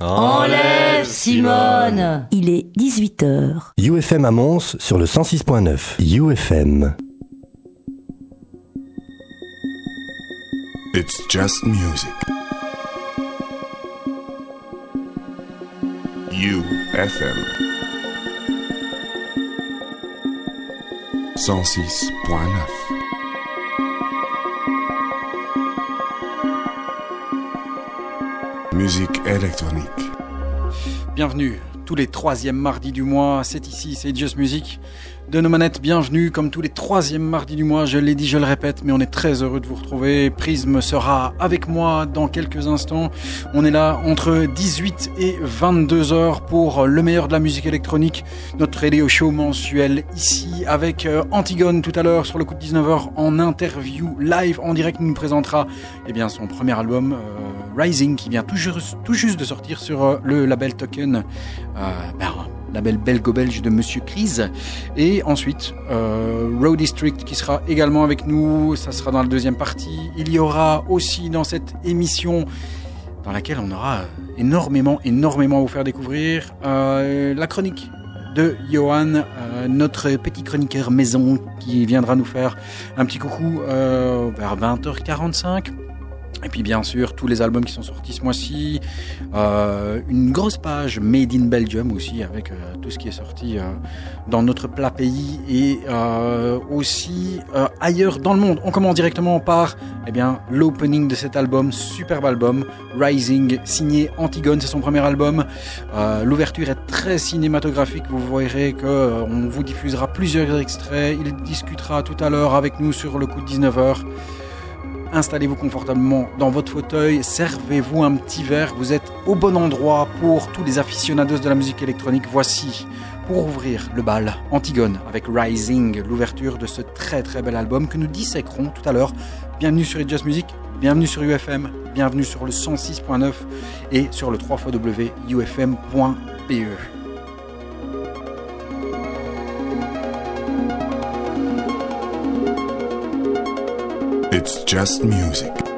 Enlève Simone Il est 18h. UFM à Mons sur le 106.9. UFM. It's just music. UFM 106.9 Musique électronique. Bienvenue, tous les troisièmes mardis du mois, c'est ici, c'est Just Music de nos manettes, bienvenue comme tous les troisièmes mardis du mois, je l'ai dit, je le répète, mais on est très heureux de vous retrouver. Prism sera avec moi dans quelques instants. On est là entre 18 et 22 heures pour le meilleur de la musique électronique, notre radio show mensuel ici avec euh, Antigone tout à l'heure sur le coup de 19h en interview live en direct nous présentera eh bien, son premier album euh, Rising qui vient tout juste, de sortir sur euh, le label Token. Ben, label belgo-belge de Monsieur Crise. Et ensuite, euh, Road District qui sera également avec nous, ça sera dans la deuxième partie. Il y aura aussi dans cette émission dans laquelle on aura énormément, énormément à vous faire découvrir euh, la chronique de Johan, euh, notre petit chroniqueur maison qui viendra nous faire un petit coucou vers 20h45 et puis bien sûr tous les albums qui sont sortis ce mois-ci, euh, une grosse page Made in Belgium aussi avec euh, tout ce qui est sorti euh, dans notre plat pays et aussi ailleurs dans le monde. On commence directement par eh bien l'opening de cet album, superbe album Rising, signé Antigone, c'est son premier album. L'ouverture est très cinématographique, vous verrez que on vous diffusera plusieurs extraits. Il discutera tout à l'heure avec nous sur le coup de 19h. Installez-vous confortablement dans votre fauteuil, servez-vous un petit verre, vous êtes au bon endroit pour tous les aficionados de la musique électronique. Voici, pour ouvrir le bal, Antigone avec Rising, l'ouverture de ce très très bel album que nous disséquerons tout à l'heure. Bienvenue sur Just Music, bienvenue sur UFM, bienvenue sur le 106.9 et sur le 3 ufm.pe. It's just music.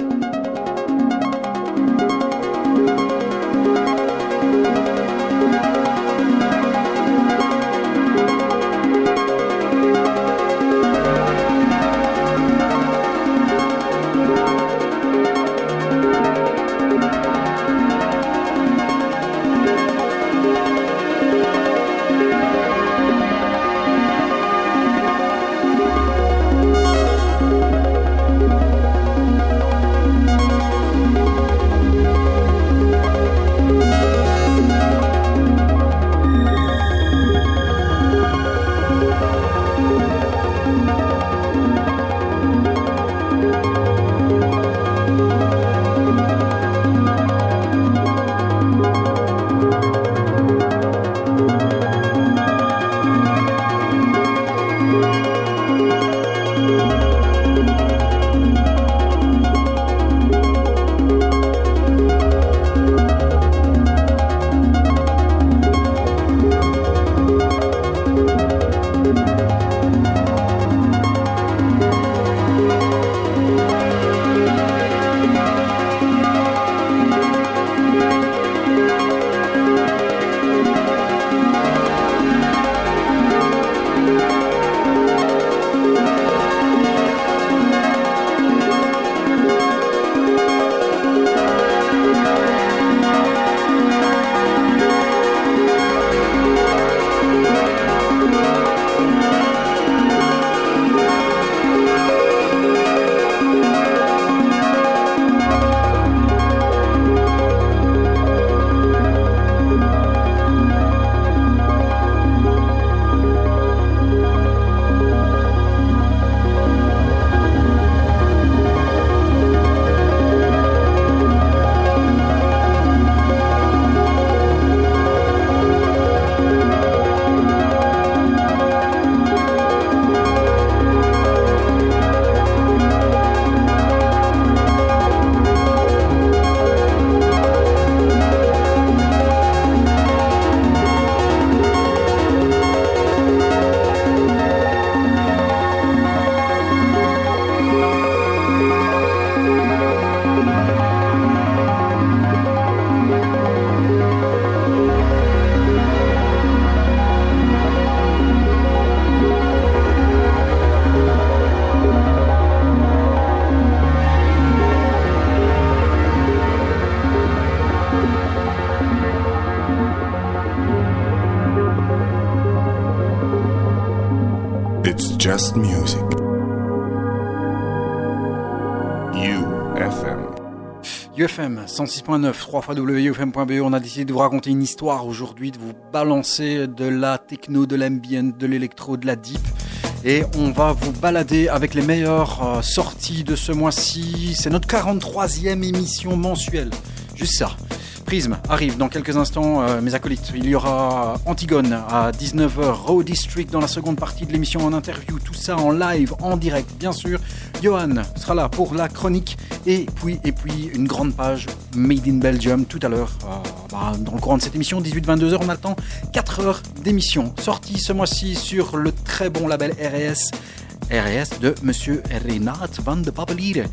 UFM 106.9, 3 fois WFM.be, on a décidé de vous raconter une histoire aujourd'hui, de vous balancer de la techno, de l'ambient, de l'électro, de la deep. Et on va vous balader avec les meilleures euh, sorties de ce mois-ci. C'est notre 43e émission mensuelle. Juste ça. Prism arrive dans quelques instants, euh, mes acolytes. Il y aura Antigone à 19h, Raw District dans la seconde partie de l'émission en interview, tout ça en live, en direct, bien sûr. Johan sera là pour la chronique et puis, et puis une grande page Made in Belgium tout à l'heure. Euh, bah, dans le courant de cette émission, 18-22h, on attend 4 heures d'émission. Sortie ce mois-ci sur le très bon label RS. RS de Monsieur Renat van de Papelier.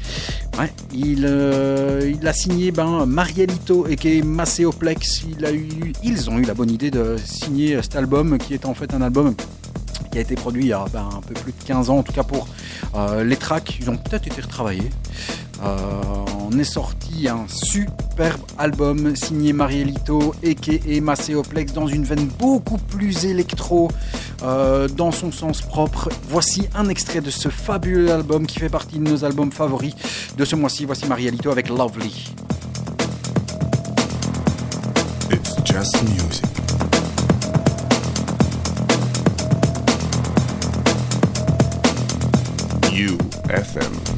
Il, euh, il a signé ben, Marielito et qui est eu, ils ont eu la bonne idée de signer cet album qui est en fait un album qui a été produit il y a ben, un peu plus de 15 ans, en tout cas pour euh, les tracks. Ils ont peut-être été retravaillés. Euh, on est sorti un superbe album signé Marielito et Macéoplex dans une veine beaucoup plus électro euh, dans son sens propre. Voici un extrait de ce fabuleux album qui fait partie de nos albums favoris de ce mois-ci. Voici Marielito avec Lovely. It's just music. UFM.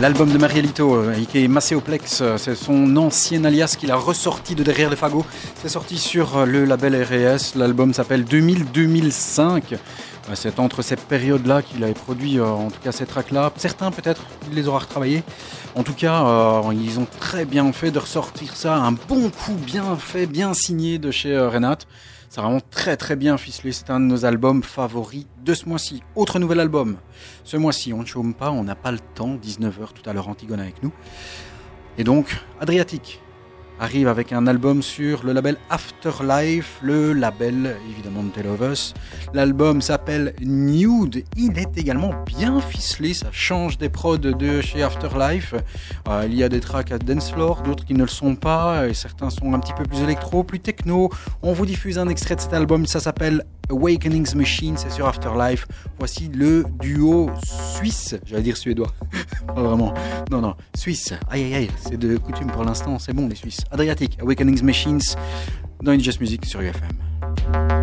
L'album, de Marielito, euh, qui est Macéoplex, euh, c'est son ancien alias qu'il a ressorti de derrière les fagots. C'est sorti sur euh, le label RS. L'album s'appelle 2000-2005. C'est entre cette période-là qu'il avait produit, en tout cas ces tracks-là. Certains peut-être, les aura retravaillés. En tout cas, ils ont très bien fait de ressortir ça. Un bon coup bien fait, bien signé de chez Renat. C'est vraiment très très bien ficelé. C'est un de nos albums favoris de ce mois-ci. Autre nouvel album. Ce mois-ci, on ne chôme pas, on n'a pas le temps. 19h tout à l'heure, Antigone avec nous. Et donc, Adriatique arrive avec un album sur le label Afterlife, le label évidemment de Tale of Us. L'album s'appelle Nude. Il est également bien ficelé, ça change des prods de chez Afterlife. Euh, il y a des tracks à dance floor, d'autres qui ne le sont pas, et certains sont un petit peu plus électro, plus techno. On vous diffuse un extrait de cet album, ça s'appelle Awakenings Machine, c'est sur Afterlife. Voici le duo suisse, j'allais dire suédois, pas vraiment. Non, non, suisse. Aïe aïe aïe, c'est de coutume pour l'instant, c'est bon les Suisses. Adriatic, Awakenings Machines, dans Just Music sur UFM.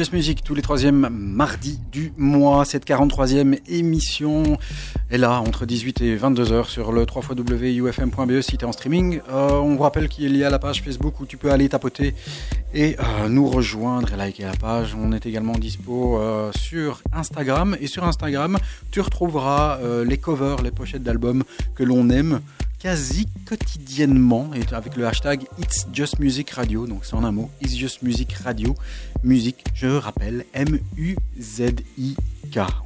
Just Music, tous les troisièmes mardis du mois. Cette 43e émission est là entre 18 et 22 heures sur le 3xwufm.be si tu es en streaming. Euh, on vous rappelle qu'il y a la page Facebook où tu peux aller tapoter et euh, nous rejoindre et liker la page. On est également dispo euh, sur Instagram. Et sur Instagram, tu retrouveras les covers, les pochettes d'albums que l'on aime quasi quotidiennement et avec le hashtag It's Just Music Radio, donc c'est en un mot, It's Just Music Radio, musique, je rappelle, M-U-Z-I-K.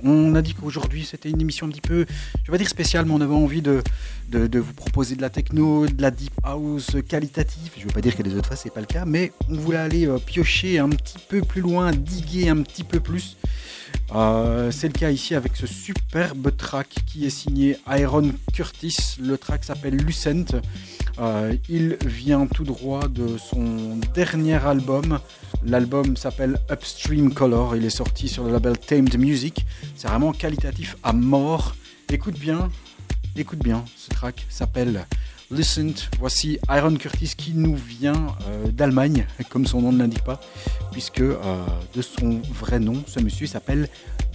On a dit qu'aujourd'hui c'était une émission un petit peu, je vais dire spéciale, mais on avait envie de, vous proposer de la techno, de la deep house qualitative. Je veux pas dire que les autres fois c'est pas le cas, mais on voulait aller euh, piocher un petit peu plus loin, diguer un petit peu plus. Euh, c'est le cas ici avec ce superbe track qui est signé Iron Curtis. Le track s'appelle Lucent. Euh, il vient tout droit de son dernier album. L'album s'appelle Upstream Color. Il est sorti sur le label Tamed Music. C'est vraiment qualitatif à mort. Écoute bien, écoute bien. Ce track s'appelle Lucent. Voici Iron Curtis qui nous vient euh, d'Allemagne, comme son nom ne l'indique pas, puisque euh, de son vrai nom, ce monsieur s'appelle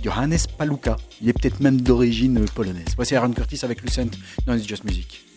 Johannes Paluka. Il est peut-être même d'origine polonaise. Voici Iron Curtis avec Lucent dans It's Just Music.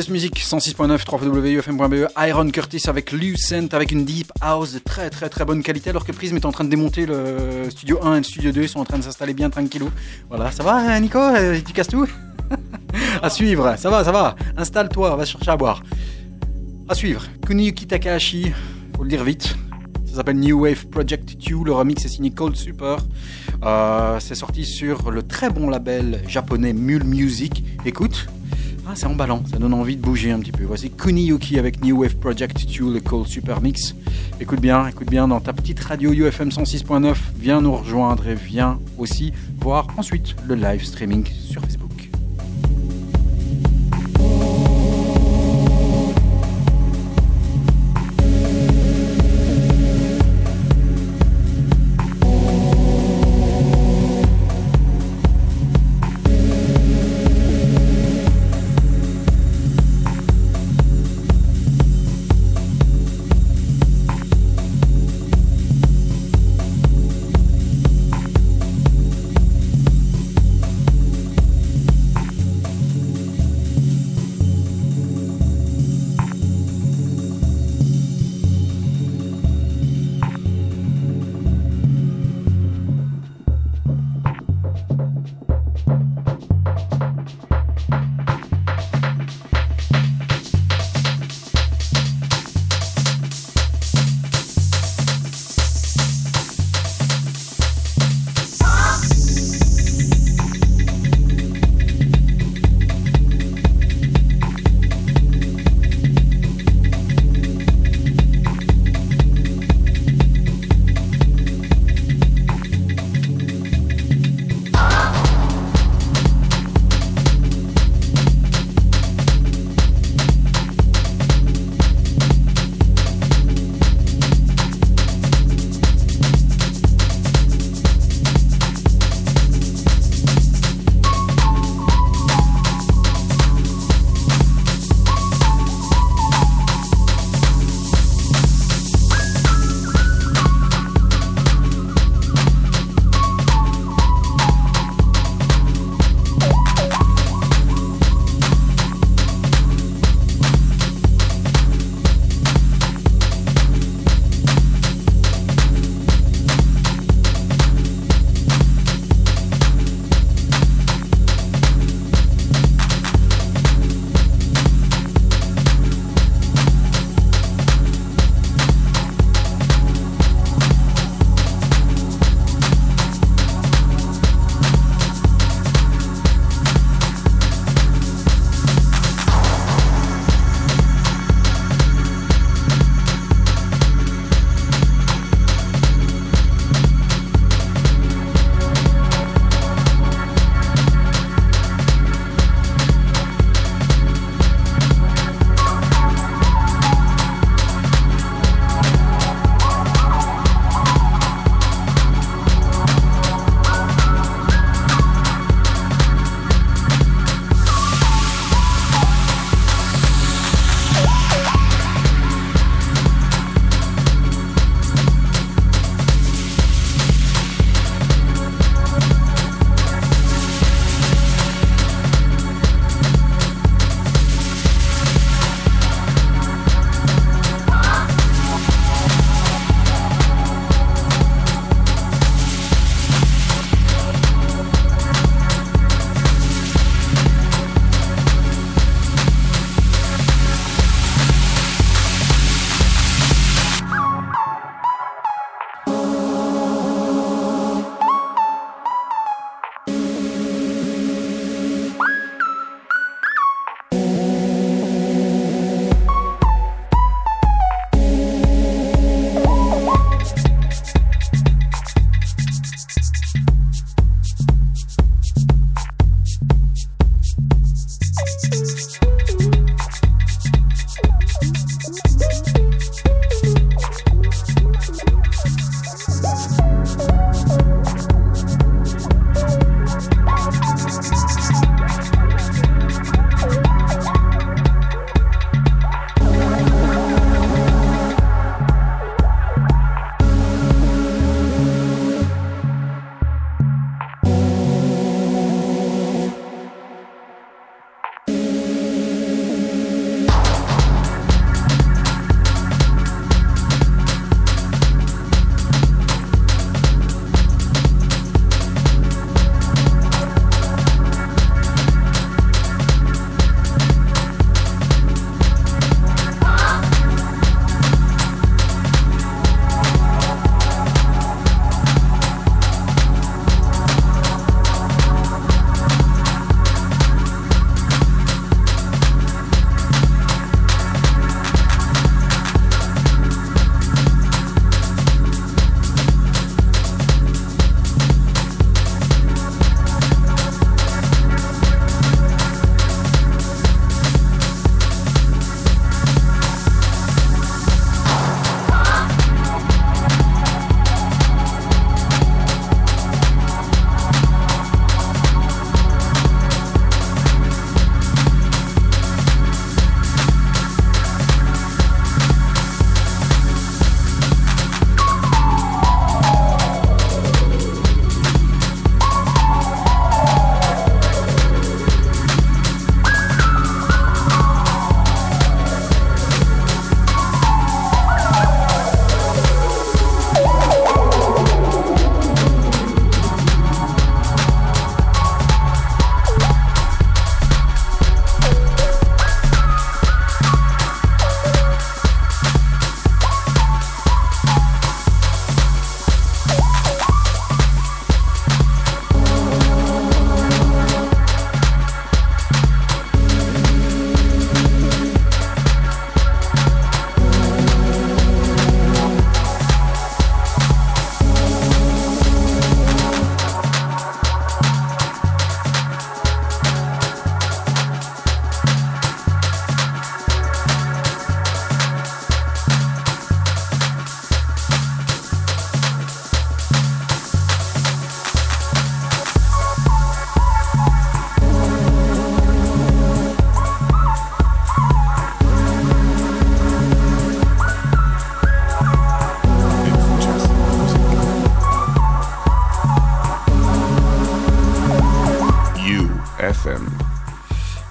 Just Music 106.9 www.ufm.be Iron Curtis avec Lucent avec une deep house de très très très bonne qualité alors que Prism est en train de démonter le studio 1 et le studio 2 ils sont en train de s'installer bien tranquillou voilà ça va hein, Nico euh, tu casses tout à suivre ça va ça va installe-toi va chercher à boire. À suivre Kuniyuki Takahashi faut le dire vite ça s'appelle New Wave Project 2 le remix est signé Cold Super euh, c'est sorti sur le très bon label japonais Mule Music. Écoute ah, c'est emballant, ça donne envie de bouger un petit peu. Voici Kuniyuki avec New Wave Project 2, le Cold Super Mix. Écoute bien, écoute bien dans ta petite radio UFM 106.9. Viens nous rejoindre et viens aussi voir ensuite le live streaming sur Facebook.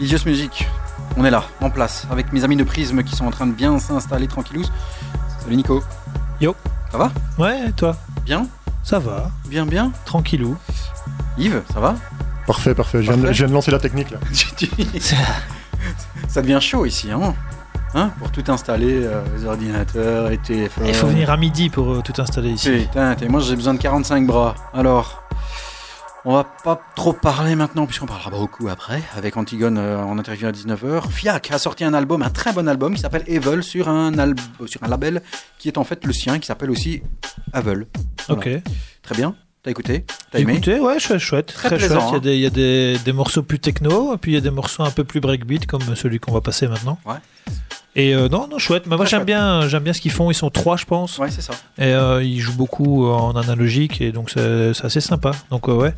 Idios Music, on est là, en place, avec mes amis de Prisme qui sont en train de bien s'installer tranquillous. Salut Nico. Yo. Ça va? Ouais, et toi? Bien Ça va, Bien, bien tranquillou. Yves, ça va? Parfait, parfait. Je viens, de, Parfait. je viens de lancer la technique là. Ça devient chaud ici, hein Hein? Pour tout installer, euh, les ordinateurs, les téléphones. Il faut venir à midi pour euh, tout installer ici. Putain, moi j'ai besoin de 45 bras. Alors, trop parler maintenant, puisqu'on parlera beaucoup après, avec Antigone euh, en interview à 19h. Fiac a sorti un album, un très bon album, qui s'appelle Evil, sur un, alb- sur un label qui est en fait le sien, qui s'appelle aussi Avel. Voilà. Ok. Très bien. T'as écouté? T'as aimé? Écouté, ouais, chouette, chouette. Très Très, plaisant, chouette. Il y a, des, il y a des, des morceaux plus techno, et puis il y a des morceaux un peu plus breakbeat, comme celui qu'on va passer maintenant. Ouais. Et euh, non, non, chouette. Mais moi, j'aime bien, j'aime bien ce qu'ils font. Ils sont trois, je pense. Ouais, c'est ça. Et euh, ils jouent beaucoup en analogique, et donc c'est c'est assez sympa. Donc, euh, ouais,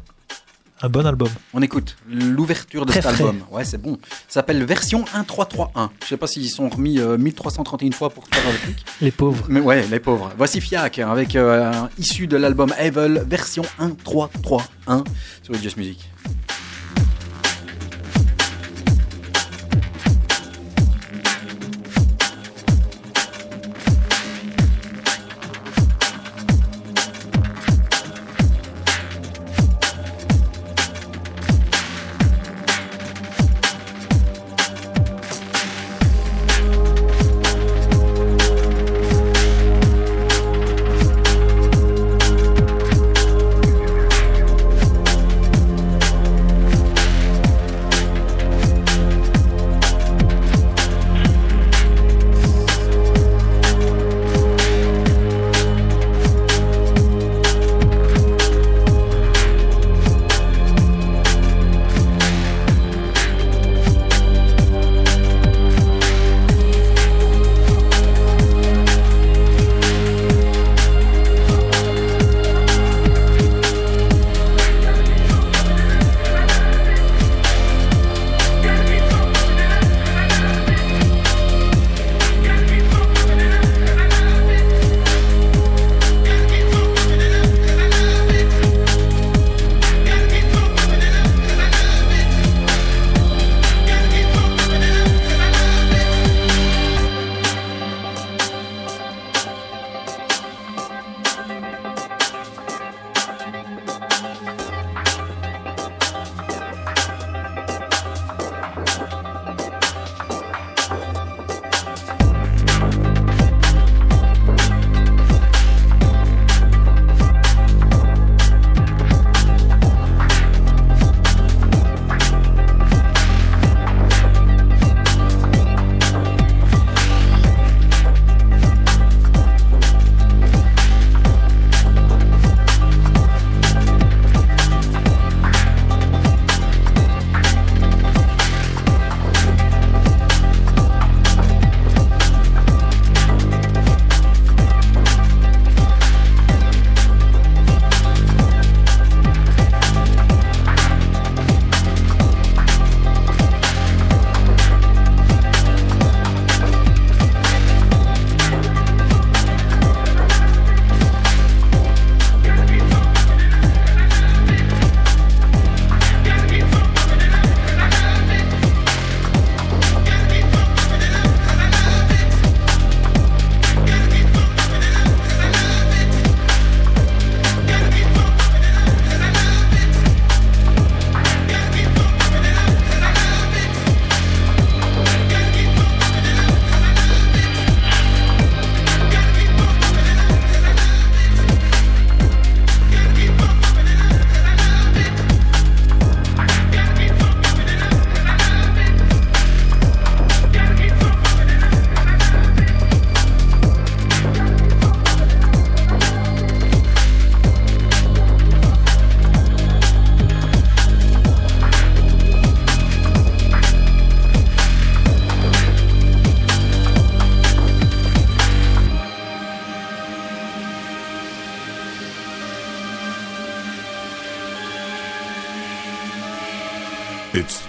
un bon album. On écoute l'ouverture de Très cet frais. album. Ouais, c'est bon. Ça s'appelle version 1331. Je sais pas s'ils sont remis euh, 1331 fois pour faire le truc. Les pauvres. Mais ouais, les pauvres. Voici Fiac hein, avec euh, issu de l'album Evil, version 1331 sur Just Music.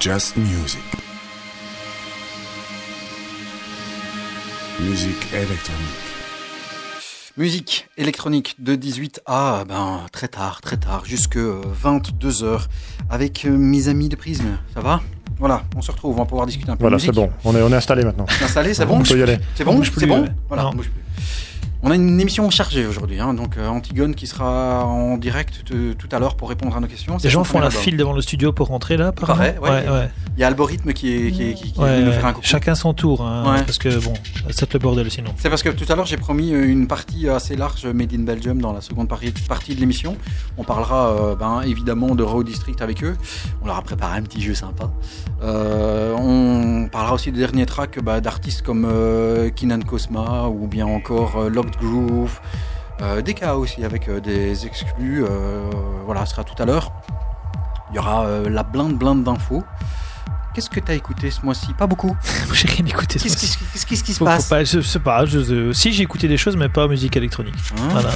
Just music. Musique électronique. Musique électronique de 18 à ben, très tard, très tard, jusque 22h avec euh, mes amis de Prisme. Ça va? Voilà, on se retrouve, on va pouvoir discuter un peu Voilà, c'est bon. On est, on est installé maintenant. C'est installé, c'est bon? On peut y aller. C'est bon? C'est bon? Voilà, Non. A une émission chargée aujourd'hui, hein, donc euh, Antigone qui sera en direct t- tout à l'heure pour répondre à nos questions. Les gens font la file devant le studio pour rentrer là, paraît, ouais. ouais, ouais. Il y a Algorithme qui est, qui est, qui, qui est Ouais, venu nous faire un coucou. Chacun son tour, hein, parce que bon, c'est le bordel sinon. C'est parce que tout à l'heure j'ai promis euh, une partie assez large Made in Belgium dans la seconde partie, de l'émission. On parlera euh, ben, évidemment de Raw District avec eux. On leur a préparé un petit jeu sympa. Euh, on parlera aussi des derniers tracks bah, d'artistes comme euh, Kinan Cosma ou bien encore euh, Locked Groove. Euh, des cas aussi avec des exclus. voilà, ce sera tout à l'heure. Il y aura la blinde blinde d'infos. Qu'est-ce que tu as écouté ce mois-ci? Pas beaucoup. J'ai rien écouté. ce mois-ci. qu'est-ce- qui se passe? pas- je sais pas, je- si j'ai écouté des choses, mais pas musique électronique. Hein? Voilà.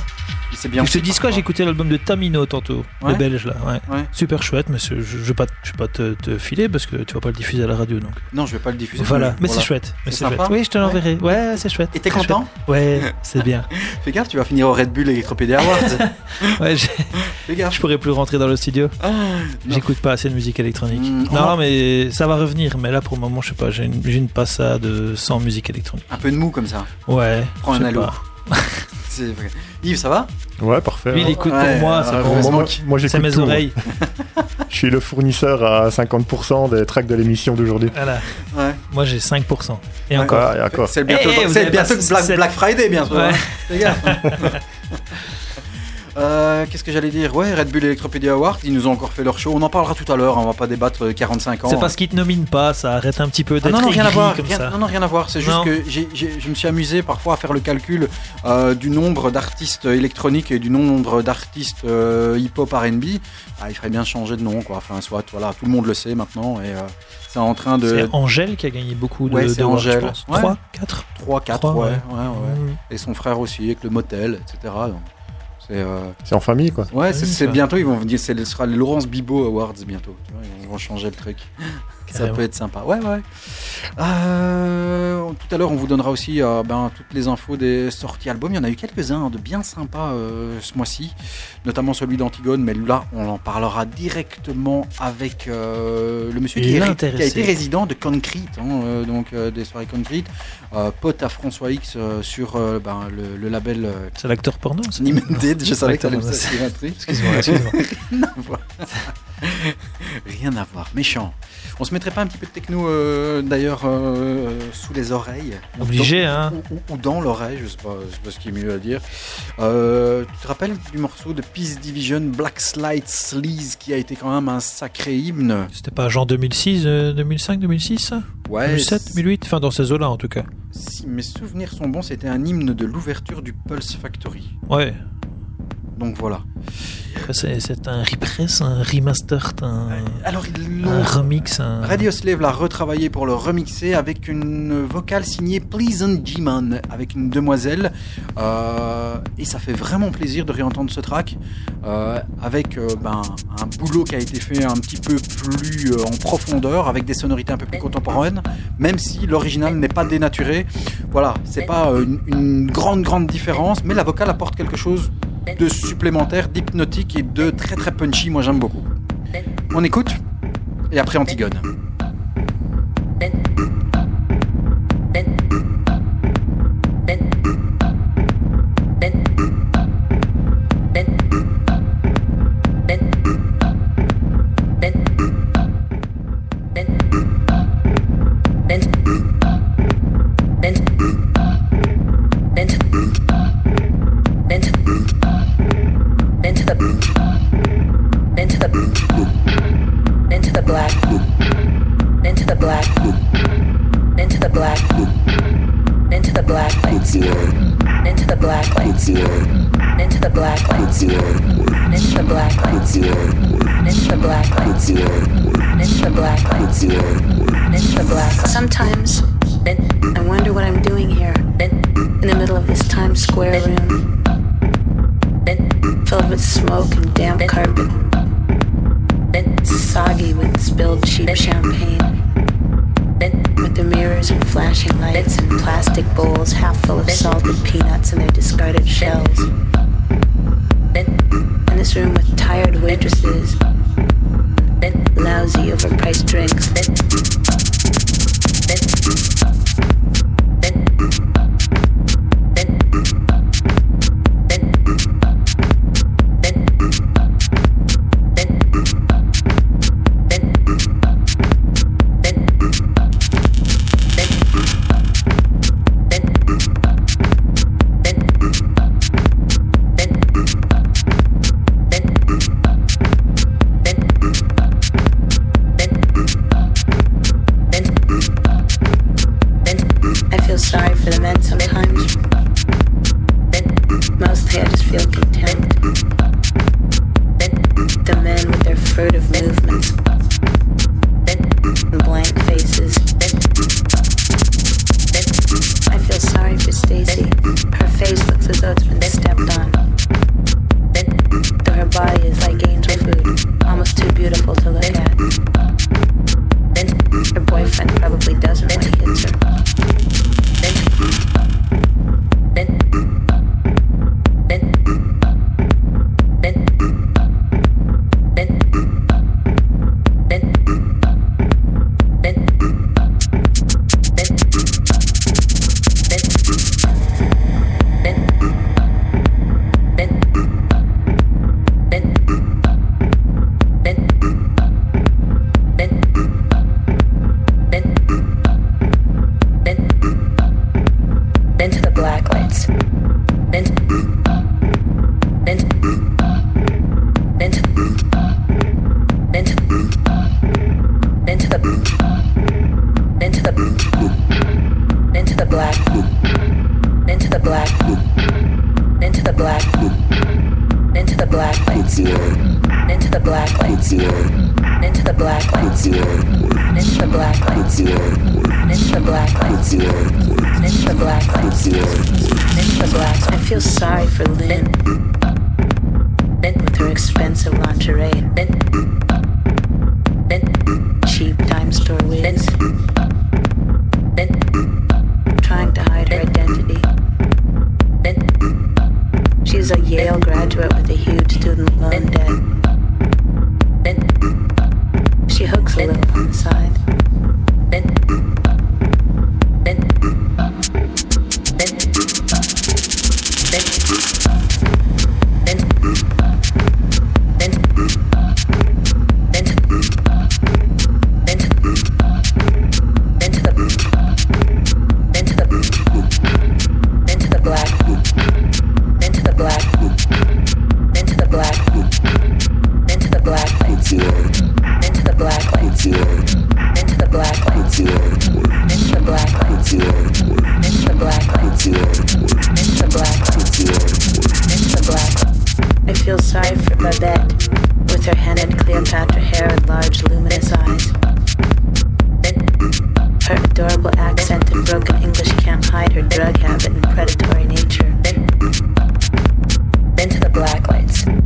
C'est bien. je te aussi, dis quoi, j'ai écouté l'album de Tamino tantôt, Ouais. le belge là. Ouais. Ouais. Super chouette, mais je, je vais pas, je vais pas te, te filer parce que tu vas pas le diffuser à la radio donc. Non, je vais pas le diffuser. Voilà, mais Voilà. c'est chouette. Mais C'est chouette. Oui, je te l'enverrai. Ouais, c'est chouette. Et t'es content. Ouais, c'est bien. Fais gaffe, tu vas finir au Red Bull Electropédia Awards. Ouais, Fais gaffe. je pourrais plus rentrer dans le studio. Ah. J'écoute pas assez de musique électronique. Mm, non, mais ça va revenir. Mais là, pour le moment, je sais pas. J'ai une, une passade sans musique électronique. Un peu de mou comme ça. Ouais. Prends un halo. pas. C'est vrai. Yves, ça va? Ouais, parfait. Lui, il hein. écoute Ouais, pour moi. pour- j'écoute mes tout. oreilles. Je suis le fournisseur à 50% des tracks de l'émission d'aujourd'hui. Voilà. Ouais. Moi, j'ai 5%. Et Ouais. encore. Ah, et encore. C'est bientôt, Eh, bientôt Black, Friday bientôt. Ouais. hein. Euh, Qu'est-ce que j'allais dire? Ouais, Red Bull Electropédia Awards, ils nous ont encore fait leur show. On en parlera tout à l'heure. hein, On va pas débattre euh, 45 ans. C'est parce qu'ils te nominent pas. Ça arrête un petit peu Ah d'être non, non, rien à voir. comme rien- ça. non, non, rien à voir. C'est juste Non. que je me suis amusé parfois à faire le calcul euh, du nombre d'artistes électroniques et du nombre d'artistes euh, hip-hop R&B. Ah, il ferait bien changer de nom, quoi. Enfin, soit, voilà, tout le monde le sait maintenant et euh, c'est en train de C'est Angèle qui a gagné beaucoup de, Ouais, c'est awards, je Angèle. pense. Ouais. 3, 4 3, 4, Trois, ouais, ouais. ouais, ouais. Et son frère aussi avec le motel, etc. Donc, c'est euh, C'est en famille, quoi. ouais, c'est Oui, c'est ça. bientôt. Ils vont venir. C'est ce sera les Laurence Bibo Awards bientôt. Tu vois, ils vont changer le truc. Ça peut être sympa. Ouais, ouais. Euh, tout à l'heure, on vous donnera aussi euh, ben, toutes les infos des sorties albums. Il y en a eu quelques-uns hein, de bien sympas euh, ce mois-ci, notamment celui d'Antigone. Mais là, on en parlera directement avec le monsieur qui, est- qui a été résident de Concrete, hein, donc des soirées Concrete, pote à François X sur ben, le, le label C'est l'acteur porno Nimended. Je savais que. Excuse-moi, excuse-moi. Rien à voir. Rien à voir. Méchant. On se mettrait pas un petit peu de techno euh, d'ailleurs euh, sous les oreilles Obligé, dans- hein. ou, ou dans l'oreille, je sais pas, je sais pas ce qui est mieux à dire. Euh, tu te rappelles du morceau de Peace Division Black Slide Sleaze qui a été quand même un sacré hymne? C'était pas genre 2006, euh, 2005, 2006 ça Ouais. 2007, 2008 Enfin, dans ces eaux-là en tout cas. Si mes souvenirs sont bons, c'était un hymne de l'ouverture du Pulse Factory. Ouais. Donc voilà. C'est, un repress, un remaster, un, Alors ils un l'ont remix. Un... Radio Slave l'a retravaillé pour le remixer avec une vocale signée Pleasant G-Man, avec une demoiselle. Euh, et ça fait vraiment plaisir de réentendre ce track, euh, avec euh, ben, un boulot qui a été fait un petit peu plus euh, en profondeur, avec des sonorités un peu plus contemporaines, même si l'original n'est pas dénaturé. Voilà, c'est pas euh, une, une grande, grande différence, mais la vocale apporte quelque chose de supplémentaire, d'hypnotique et de très très punchy. Moi j'aime beaucoup. On écoute et après Antigone. In Blacklight. Mr. Blacklight. Mr. Blacklight. Mr. Blacklight. Sometimes I wonder what I'm doing here in the middle of this Times Square room filled with smoke and damp carpet soggy with spilled cheap champagne with the mirrors and flashing lights and plastic bowls half full of salted peanuts and their discarded shells this room with tired waitresses, lousy overpriced drinks, with her headed Cleopatra hair and large luminous eyes. Her adorable accent and broken English can't hide her drug habit and predatory nature. Into the black lights.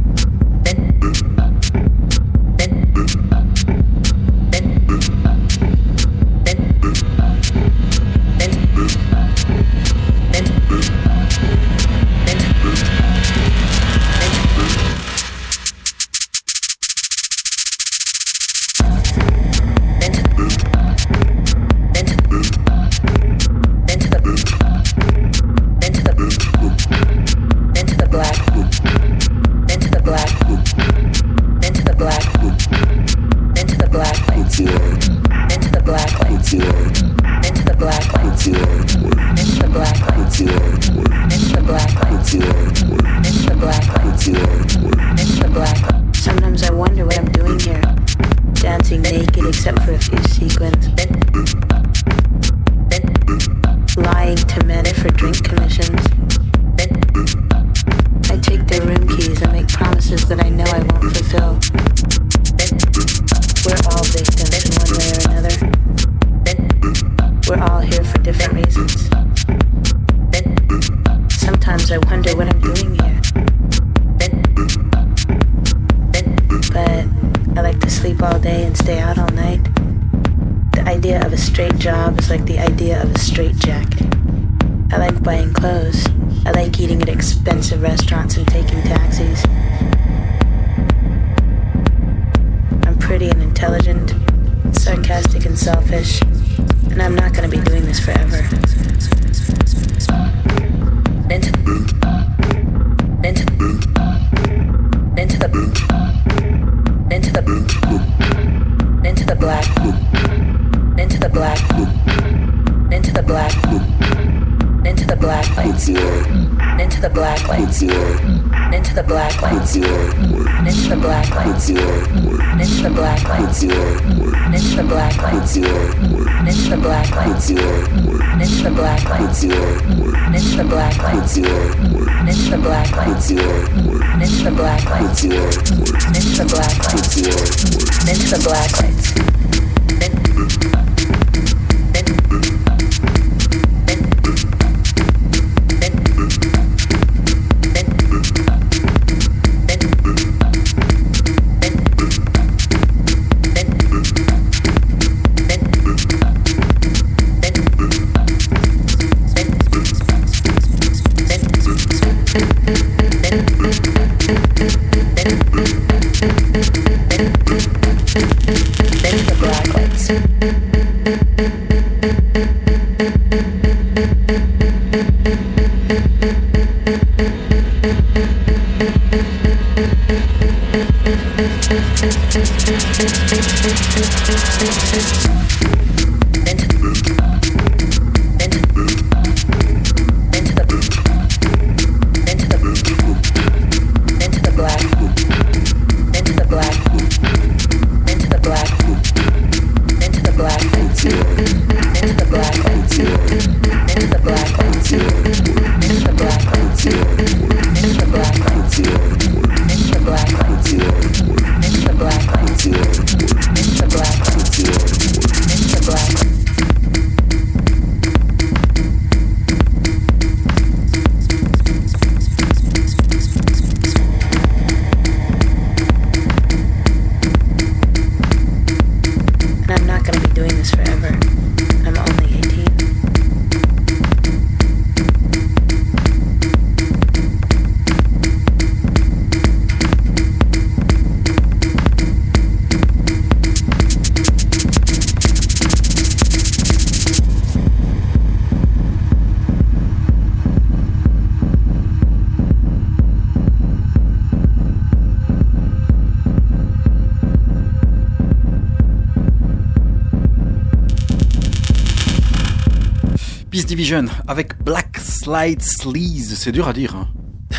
Avec Black Slide Sleaze. C'est dur à dire. hein.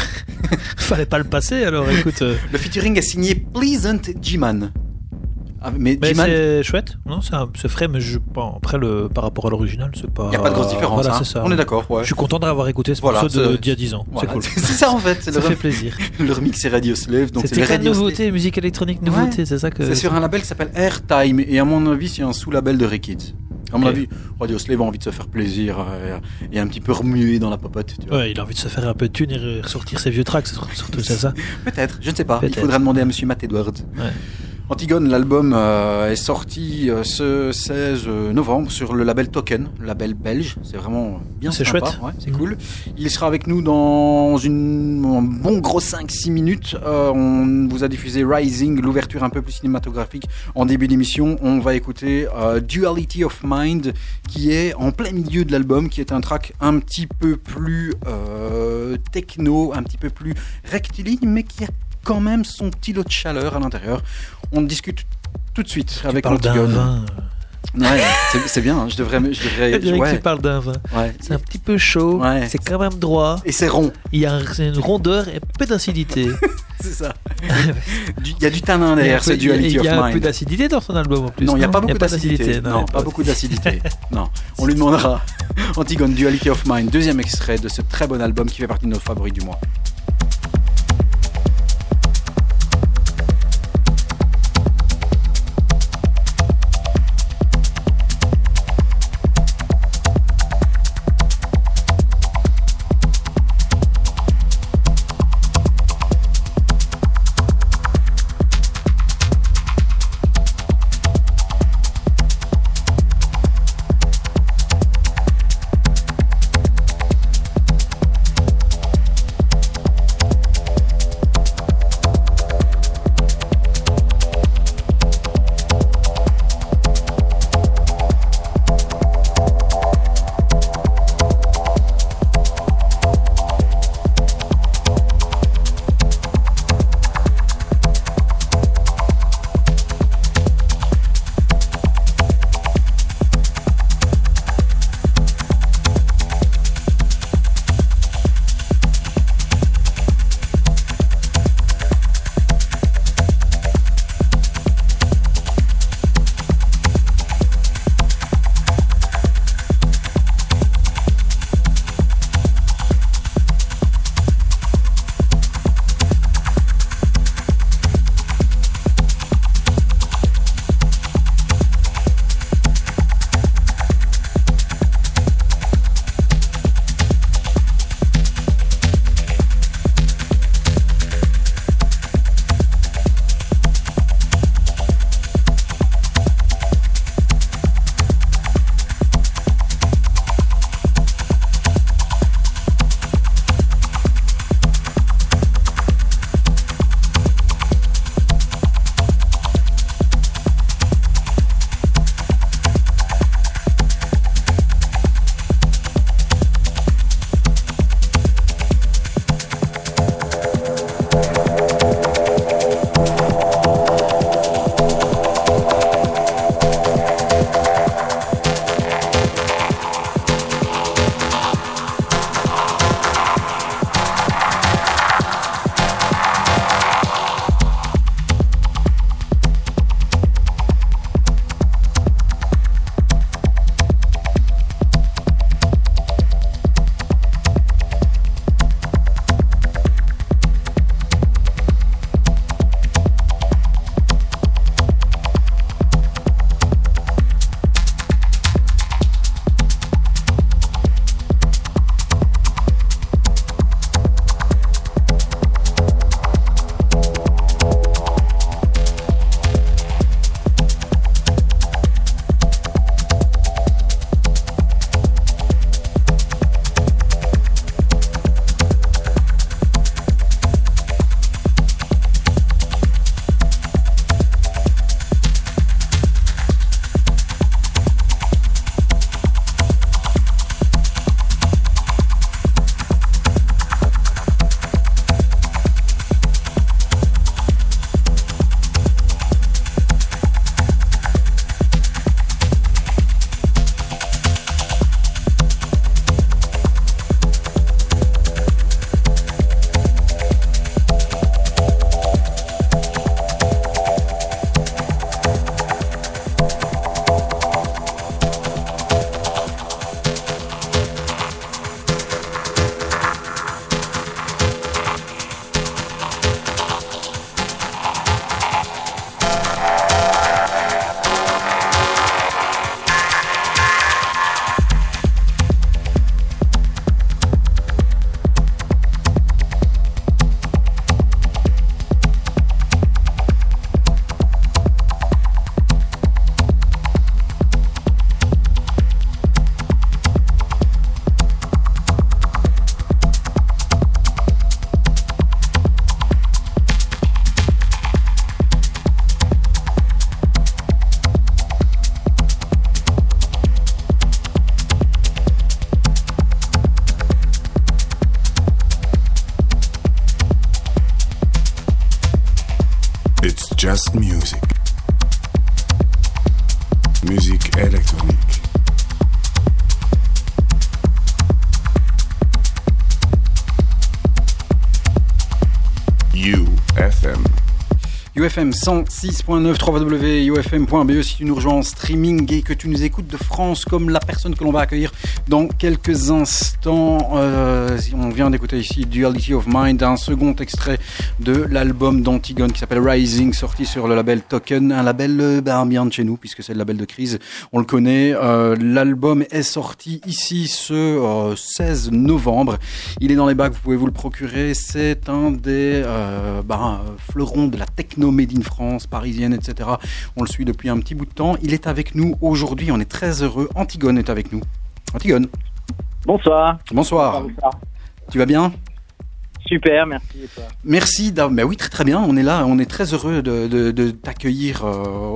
Fallait pas le passer alors, écoute. euh, Le featuring est signé Pleasant G-Man. Ah, mais Mais c'est chouette, non C'est frais, mais je, bon, après, le, par rapport à l'original, c'est pas. il n'y a pas de grosse différence. Voilà, hein. c'est ça. On est d'accord. Ouais. Je suis content d'avoir écouté ce Voilà, morceau d'il y a 10 ans. Voilà, C'est cool. C'est ça en fait. Ça le, fait plaisir. le remix c'est Radio Slave. Donc C'est Radio nouveautés, musique électronique, nouveautés, c'est ça que. C'est sur un label qui s'appelle Airtime et à mon avis c'est un sous-label de Rekids. À mon Ok. avis, Radio Slave a envie de se faire plaisir euh, et un petit peu remuer dans la popote. Tu vois. Ouais, il a envie de se faire un peu de thune et ressortir ses vieux tracks, surtout c'est ça. Peut-être, je ne sais pas. Il faudra demander à Monsieur Matt Edwards. Ouais. Antigone, l'album euh, est sorti euh, ce 16 novembre sur le label Token, label belge. C'est vraiment bien C'est chouette. ouais, c'est Mhm. cool. Il sera avec nous dans une, un bon gros 5-6 minutes. Euh, on vous a diffusé Rising, l'ouverture un peu plus cinématographique en début d'émission. On va écouter euh, Duality of Mind qui est en plein milieu de l'album, qui est un track un petit peu plus euh, techno, un petit peu plus rectiligne, mais qui a quand même son petit lot de chaleur à l'intérieur. On discute tout de suite Tu avec Antigone. Ouais, c'est- c'est bien, hein, je devrais... Je devrais dirait que tu parles d'un vin. ouais. C'est un petit peu chaud, Ouais. c'est quand même droit, Et c'est rond, il y a un- c'est une rondeur et peu d'acidité. c'est ça. Du- Il y a du tanin derrière un ce peu- il y a- Duality il of y a un peu Mind. d'acidité dans son album en plus. Non, il n'y a pas beaucoup d'acidité. Non, pas beaucoup d'acidité. non, on lui demandera. Antigone, Duality of Mind, deuxième extrait de ce très bon album qui fait partie de nos favoris du mois. UFM 106.9 www.ufm.be si tu nous rejoins en streaming et que tu nous écoutes de France comme la personne que l'on va accueillir dans quelques instants. Euh, on vient d'écouter ici Duality of Mind, un second extrait de l'album d'Antigone qui s'appelle Rising, sorti sur le label Token, un label ben, bien de chez nous puisque c'est le label de crise, on le connaît. Euh, l'album est sorti ici ce euh, 16 novembre. Il est dans les bacs, vous pouvez vous le procurer. C'est un des ben, fleurons de la techno made in France, parisienne, etc. On le suit depuis un petit bout de temps. Il est avec nous aujourd'hui, on est très heureux. Antigone est avec nous. Antigone, Bonsoir. bonsoir. Bonsoir. Tu vas bien? Super, merci. Et toi Merci. d'avoir- Ben oui, très très bien. On est là. On est très heureux de, de- de t'accueillir euh,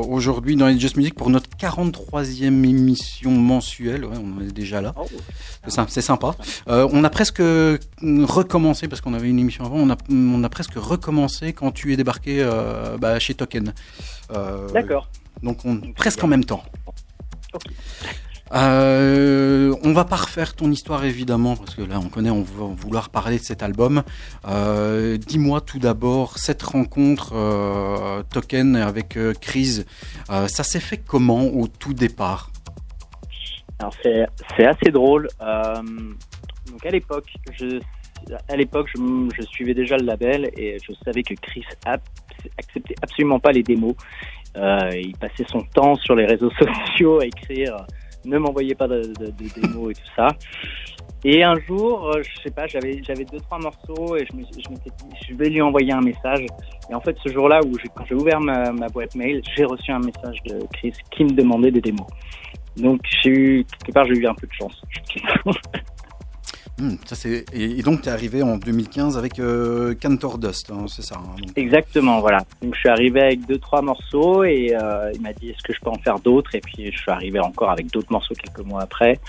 aujourd'hui dans les Just Music pour notre 43e émission mensuelle. Ouais, on est déjà là. Oh. C'est sympa. Euh, on a presque euh, recommencé parce qu'on avait une émission avant. On a, on a presque recommencé quand tu es débarqué euh, bah, chez Token. Euh, D'accord. Donc on, presque en même temps. Euh, on va pas refaire ton histoire évidemment parce que là on connaît, on va vouloir parler de cet album. Euh, Dis-moi tout d'abord cette rencontre euh, Token avec euh, Chris, euh, ça s'est fait comment au tout départ? Alors c'est assez drôle. Donc à l'époque, je à l'époque, je, suivais déjà le label et je savais que Chris ab- acceptait absolument pas les démos. Il passait son temps sur les réseaux sociaux à écrire ne m'envoyez pas de, démos et tout ça. Et un jour, euh, je sais pas, j'avais j'avais deux trois morceaux et je me je dit je vais lui envoyer un message. Et en fait, ce jour-là où quand j'ai ouvert ma, ma boîte mail, j'ai reçu un message de Chris qui me demandait des démos. Donc j'ai eu quelque part j'ai eu un peu de chance. Hmm, ça c'est et, et donc tu es arrivé en 2015 avec euh, Cantor Dust, hein, c'est ça. hein, donc. Exactement, voilà. Donc je suis arrivé avec deux trois morceaux et euh, il m'a dit est-ce que je peux en faire d'autres? Et puis je suis arrivé encore avec d'autres morceaux quelques mois après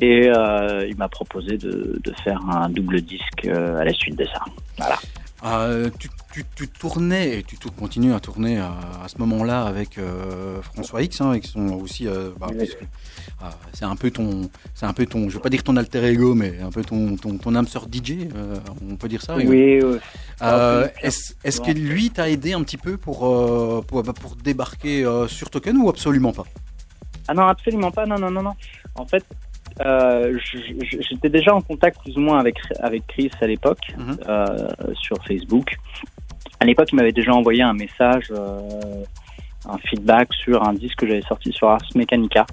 et euh, il m'a proposé de, de faire un double disque à la suite de ça. Voilà. Euh, tu, tu, tu tournais et tu continues à tourner à, à ce moment-là avec François X, hein, qui sont aussi, bah, Oui. Euh, c'est un peu ton, c'est un peu ton, je veux pas dire ton alter ego, mais un peu ton, ton, ton âme sœur DJ, euh, on peut dire ça. oui, oui. Euh, un peu. est-ce, que lui t'a aidé un petit peu pour, euh, pour, bah, pour débarquer sur Token ou absolument pas? Ah non, absolument pas. Non, non, non, non. En fait, euh, j'étais déjà en contact plus ou moins avec avec Chris à l'époque Mhm. euh, sur Facebook. À l'époque, il m'avait déjà envoyé un message, euh, un feedback sur un disque que j'avais sorti sur Ars Mechanica.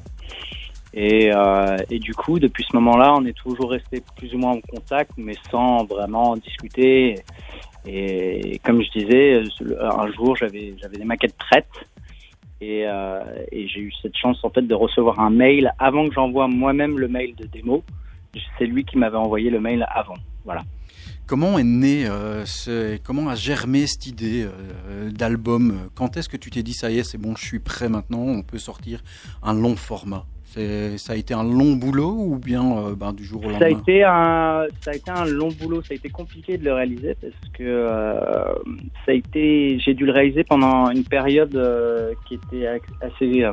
Et, euh, et du coup, depuis ce moment-là, on est toujours resté plus ou moins en contact, mais sans vraiment discuter. Et comme je disais, un jour, j'avais des maquettes prêtes et, euh, et j'ai eu cette chance en fait de recevoir un mail avant que j'envoie moi-même le mail de démo. C'est lui qui m'avait envoyé le mail avant. Voilà. Comment est né, euh, comment a germé cette idée d'album? Quand est-ce que tu t'es dit ça y est, c'est bon, je suis prêt maintenant, on peut sortir un long format? Ça a été un long boulot ou bien euh, ben, du jour au lendemain Ça a été un, ça a été un long boulot. Ça a été compliqué de le réaliser parce que euh, ça a été, j'ai dû le réaliser pendant une période euh, qui était assez,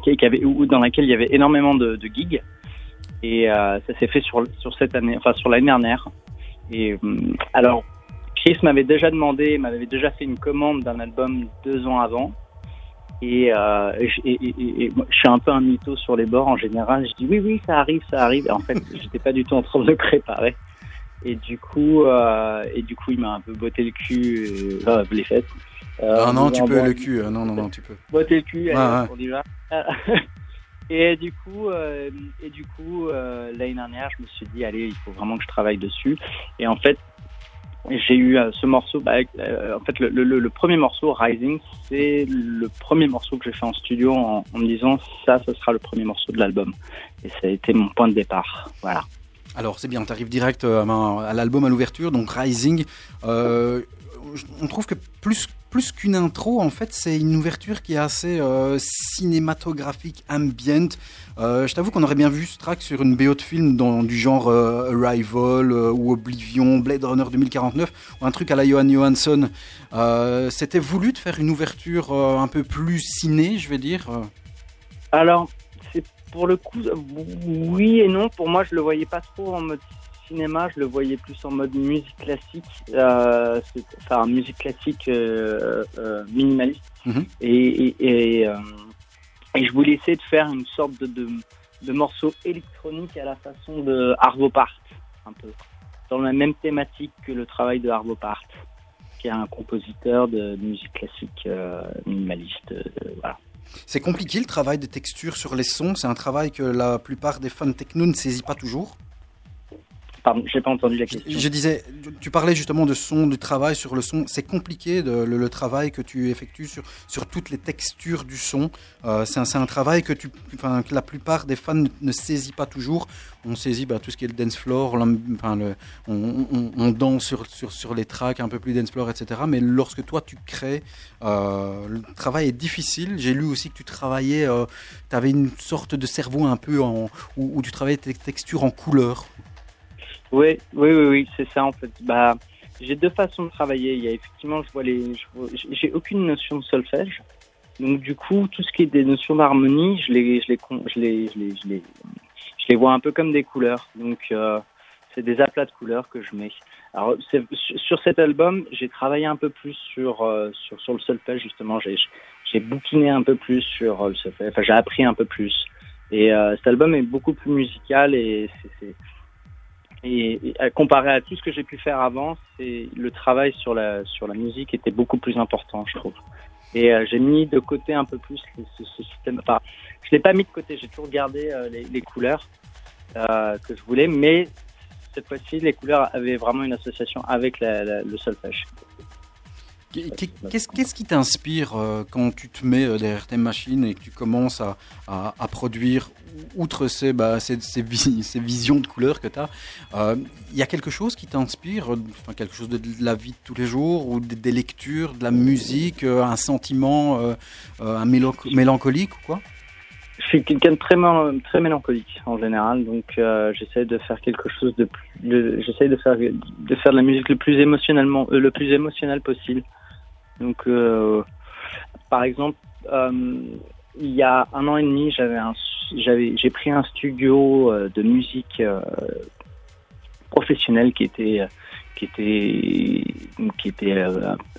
qui avait, dans laquelle il y avait énormément de, de gigs. Et ça s'est fait sur sur cette année, enfin sur l'année dernière. Et alors, Chris m'avait déjà demandé, m'avait déjà fait une commande d'un album deux ans avant. Et, euh, et, je- et- et- je suis un peu un mytho sur les bords en général. Je dis oui, oui, ça arrive, ça arrive. Et en fait, j'étais pas du tout en train de le préparer. Et du coup, euh, et du coup, il m'a un peu botté le cul, et, enfin, les fesses. Euh, Ah non, tu peux le cul, euh, non, non, non, tu peux. botter le cul, allez, Ouais, ouais. on y va. et du coup, euh, et du coup, euh, l'année dernière, je me suis dit, allez, il faut vraiment que je travaille dessus. Et en fait, j'ai eu euh, ce morceau. Bah, euh, en fait, le, premier morceau, Rising, c'est le premier morceau que j'ai fait en studio en, me disant, ça, ce sera le premier morceau de l'album. Et ça a été mon point de départ. Voilà. Alors c'est bien, tu arrives direct euh, à, l'album à l'ouverture, donc Rising. On trouve que plus plus qu'une intro, en fait, c'est une ouverture qui est assez euh, cinématographique, ambient. Euh, je t'avoue qu'on aurait bien vu ce track sur une BO de film dans, du genre euh, Arrival ou Oblivion, Blade Runner 2049 ou un truc à la Johan Johansson. C'était voulu de faire une ouverture un peu plus ciné, je vais dire. Alors, c'est pour le coup, oui et non. Pour moi, je le voyais pas trop en mode cinéma, je le voyais plus en mode musique classique, euh, enfin musique classique euh, euh, minimaliste. Mhm. Et, et, et, et je voulais essayer de faire une sorte de, de, de morceau électronique à la façon de Arvo Part, un peu, dans la même thématique que le travail de Arvo Part, qui est un compositeur de musique classique minimaliste. voilà. C'est compliqué le travail de texture sur les sons. C'est un travail que la plupart des fans techno ne saisit pas toujours. Pardon, j'ai pas entendu la Je, question. je disais, tu parlais justement de son, du travail sur le son. C'est compliqué de- le, le travail que tu effectues sur, sur toutes les textures du son. Euh, c'est un, travail que, tu, enfin, que la plupart des fans ne, ne saisit pas toujours. On saisit bah, tout ce qui est le dance floor, enfin, le, on, on- on danse sur, sur, sur les tracks un peu plus dance floor, etc. Mais lorsque toi tu crées, euh, le travail est difficile. J'ai lu aussi que tu travaillais, tu avais une sorte de cerveau un peu en, où, où tu travaillais tes textures en couleur. Oui, oui, oui, oui, c'est ça en fait. Bah, j'ai deux façons de travailler. Il y a effectivement, je vois les, j'ai aucune notion de solfège. Donc du coup, tout ce qui est des notions d'harmonie, je les, je les, je les, je les, je les, vois un peu comme des couleurs. Donc euh, c'est des aplats de couleurs que je mets. Alors sur cet album, j'ai travaillé un peu plus sur euh, sur sur le solfège justement. J'ai j'ai bouquiné un peu plus sur euh, le solfège. Enfin, j'ai appris un peu plus. Et euh, cet album est beaucoup plus musical et c'est et, et comparé à tout ce que j'ai pu faire avant, c'est le travail sur la sur la musique était beaucoup plus important, je trouve. Et euh, j'ai mis de côté un peu plus ce- ce système. Enfin, je l'ai pas mis de côté. J'ai toujours gardé euh, les, les couleurs euh, que je voulais, mais cette fois-ci, les couleurs avaient vraiment une association avec la- la- le solfège. Qu'est- Qu'est-ce qui t'inspire euh, quand tu te mets euh, derrière tes machines et que tu commences à, produire, outre ces, bah, ces, ces vi- ces visions de couleurs que tu as, il y a quelque chose qui t'inspire, euh, enfin, quelque chose de, la vie de tous les jours, ou des, lectures, de la musique, euh, un sentiment, euh, euh, un mélanco- mélancolique ou quoi? Je suis quelqu'un de très, très mélancolique en général, donc euh, j'essaie de faire quelque chose de plus. J'essaie de faire de faire de la musique le plus émotionnellement, euh, le plus émotionnel possible. Donc, euh, par exemple, euh, il y a un an et demi, j'avais j'ai pris un studio euh, de musique euh, professionnel qui était qui était qui était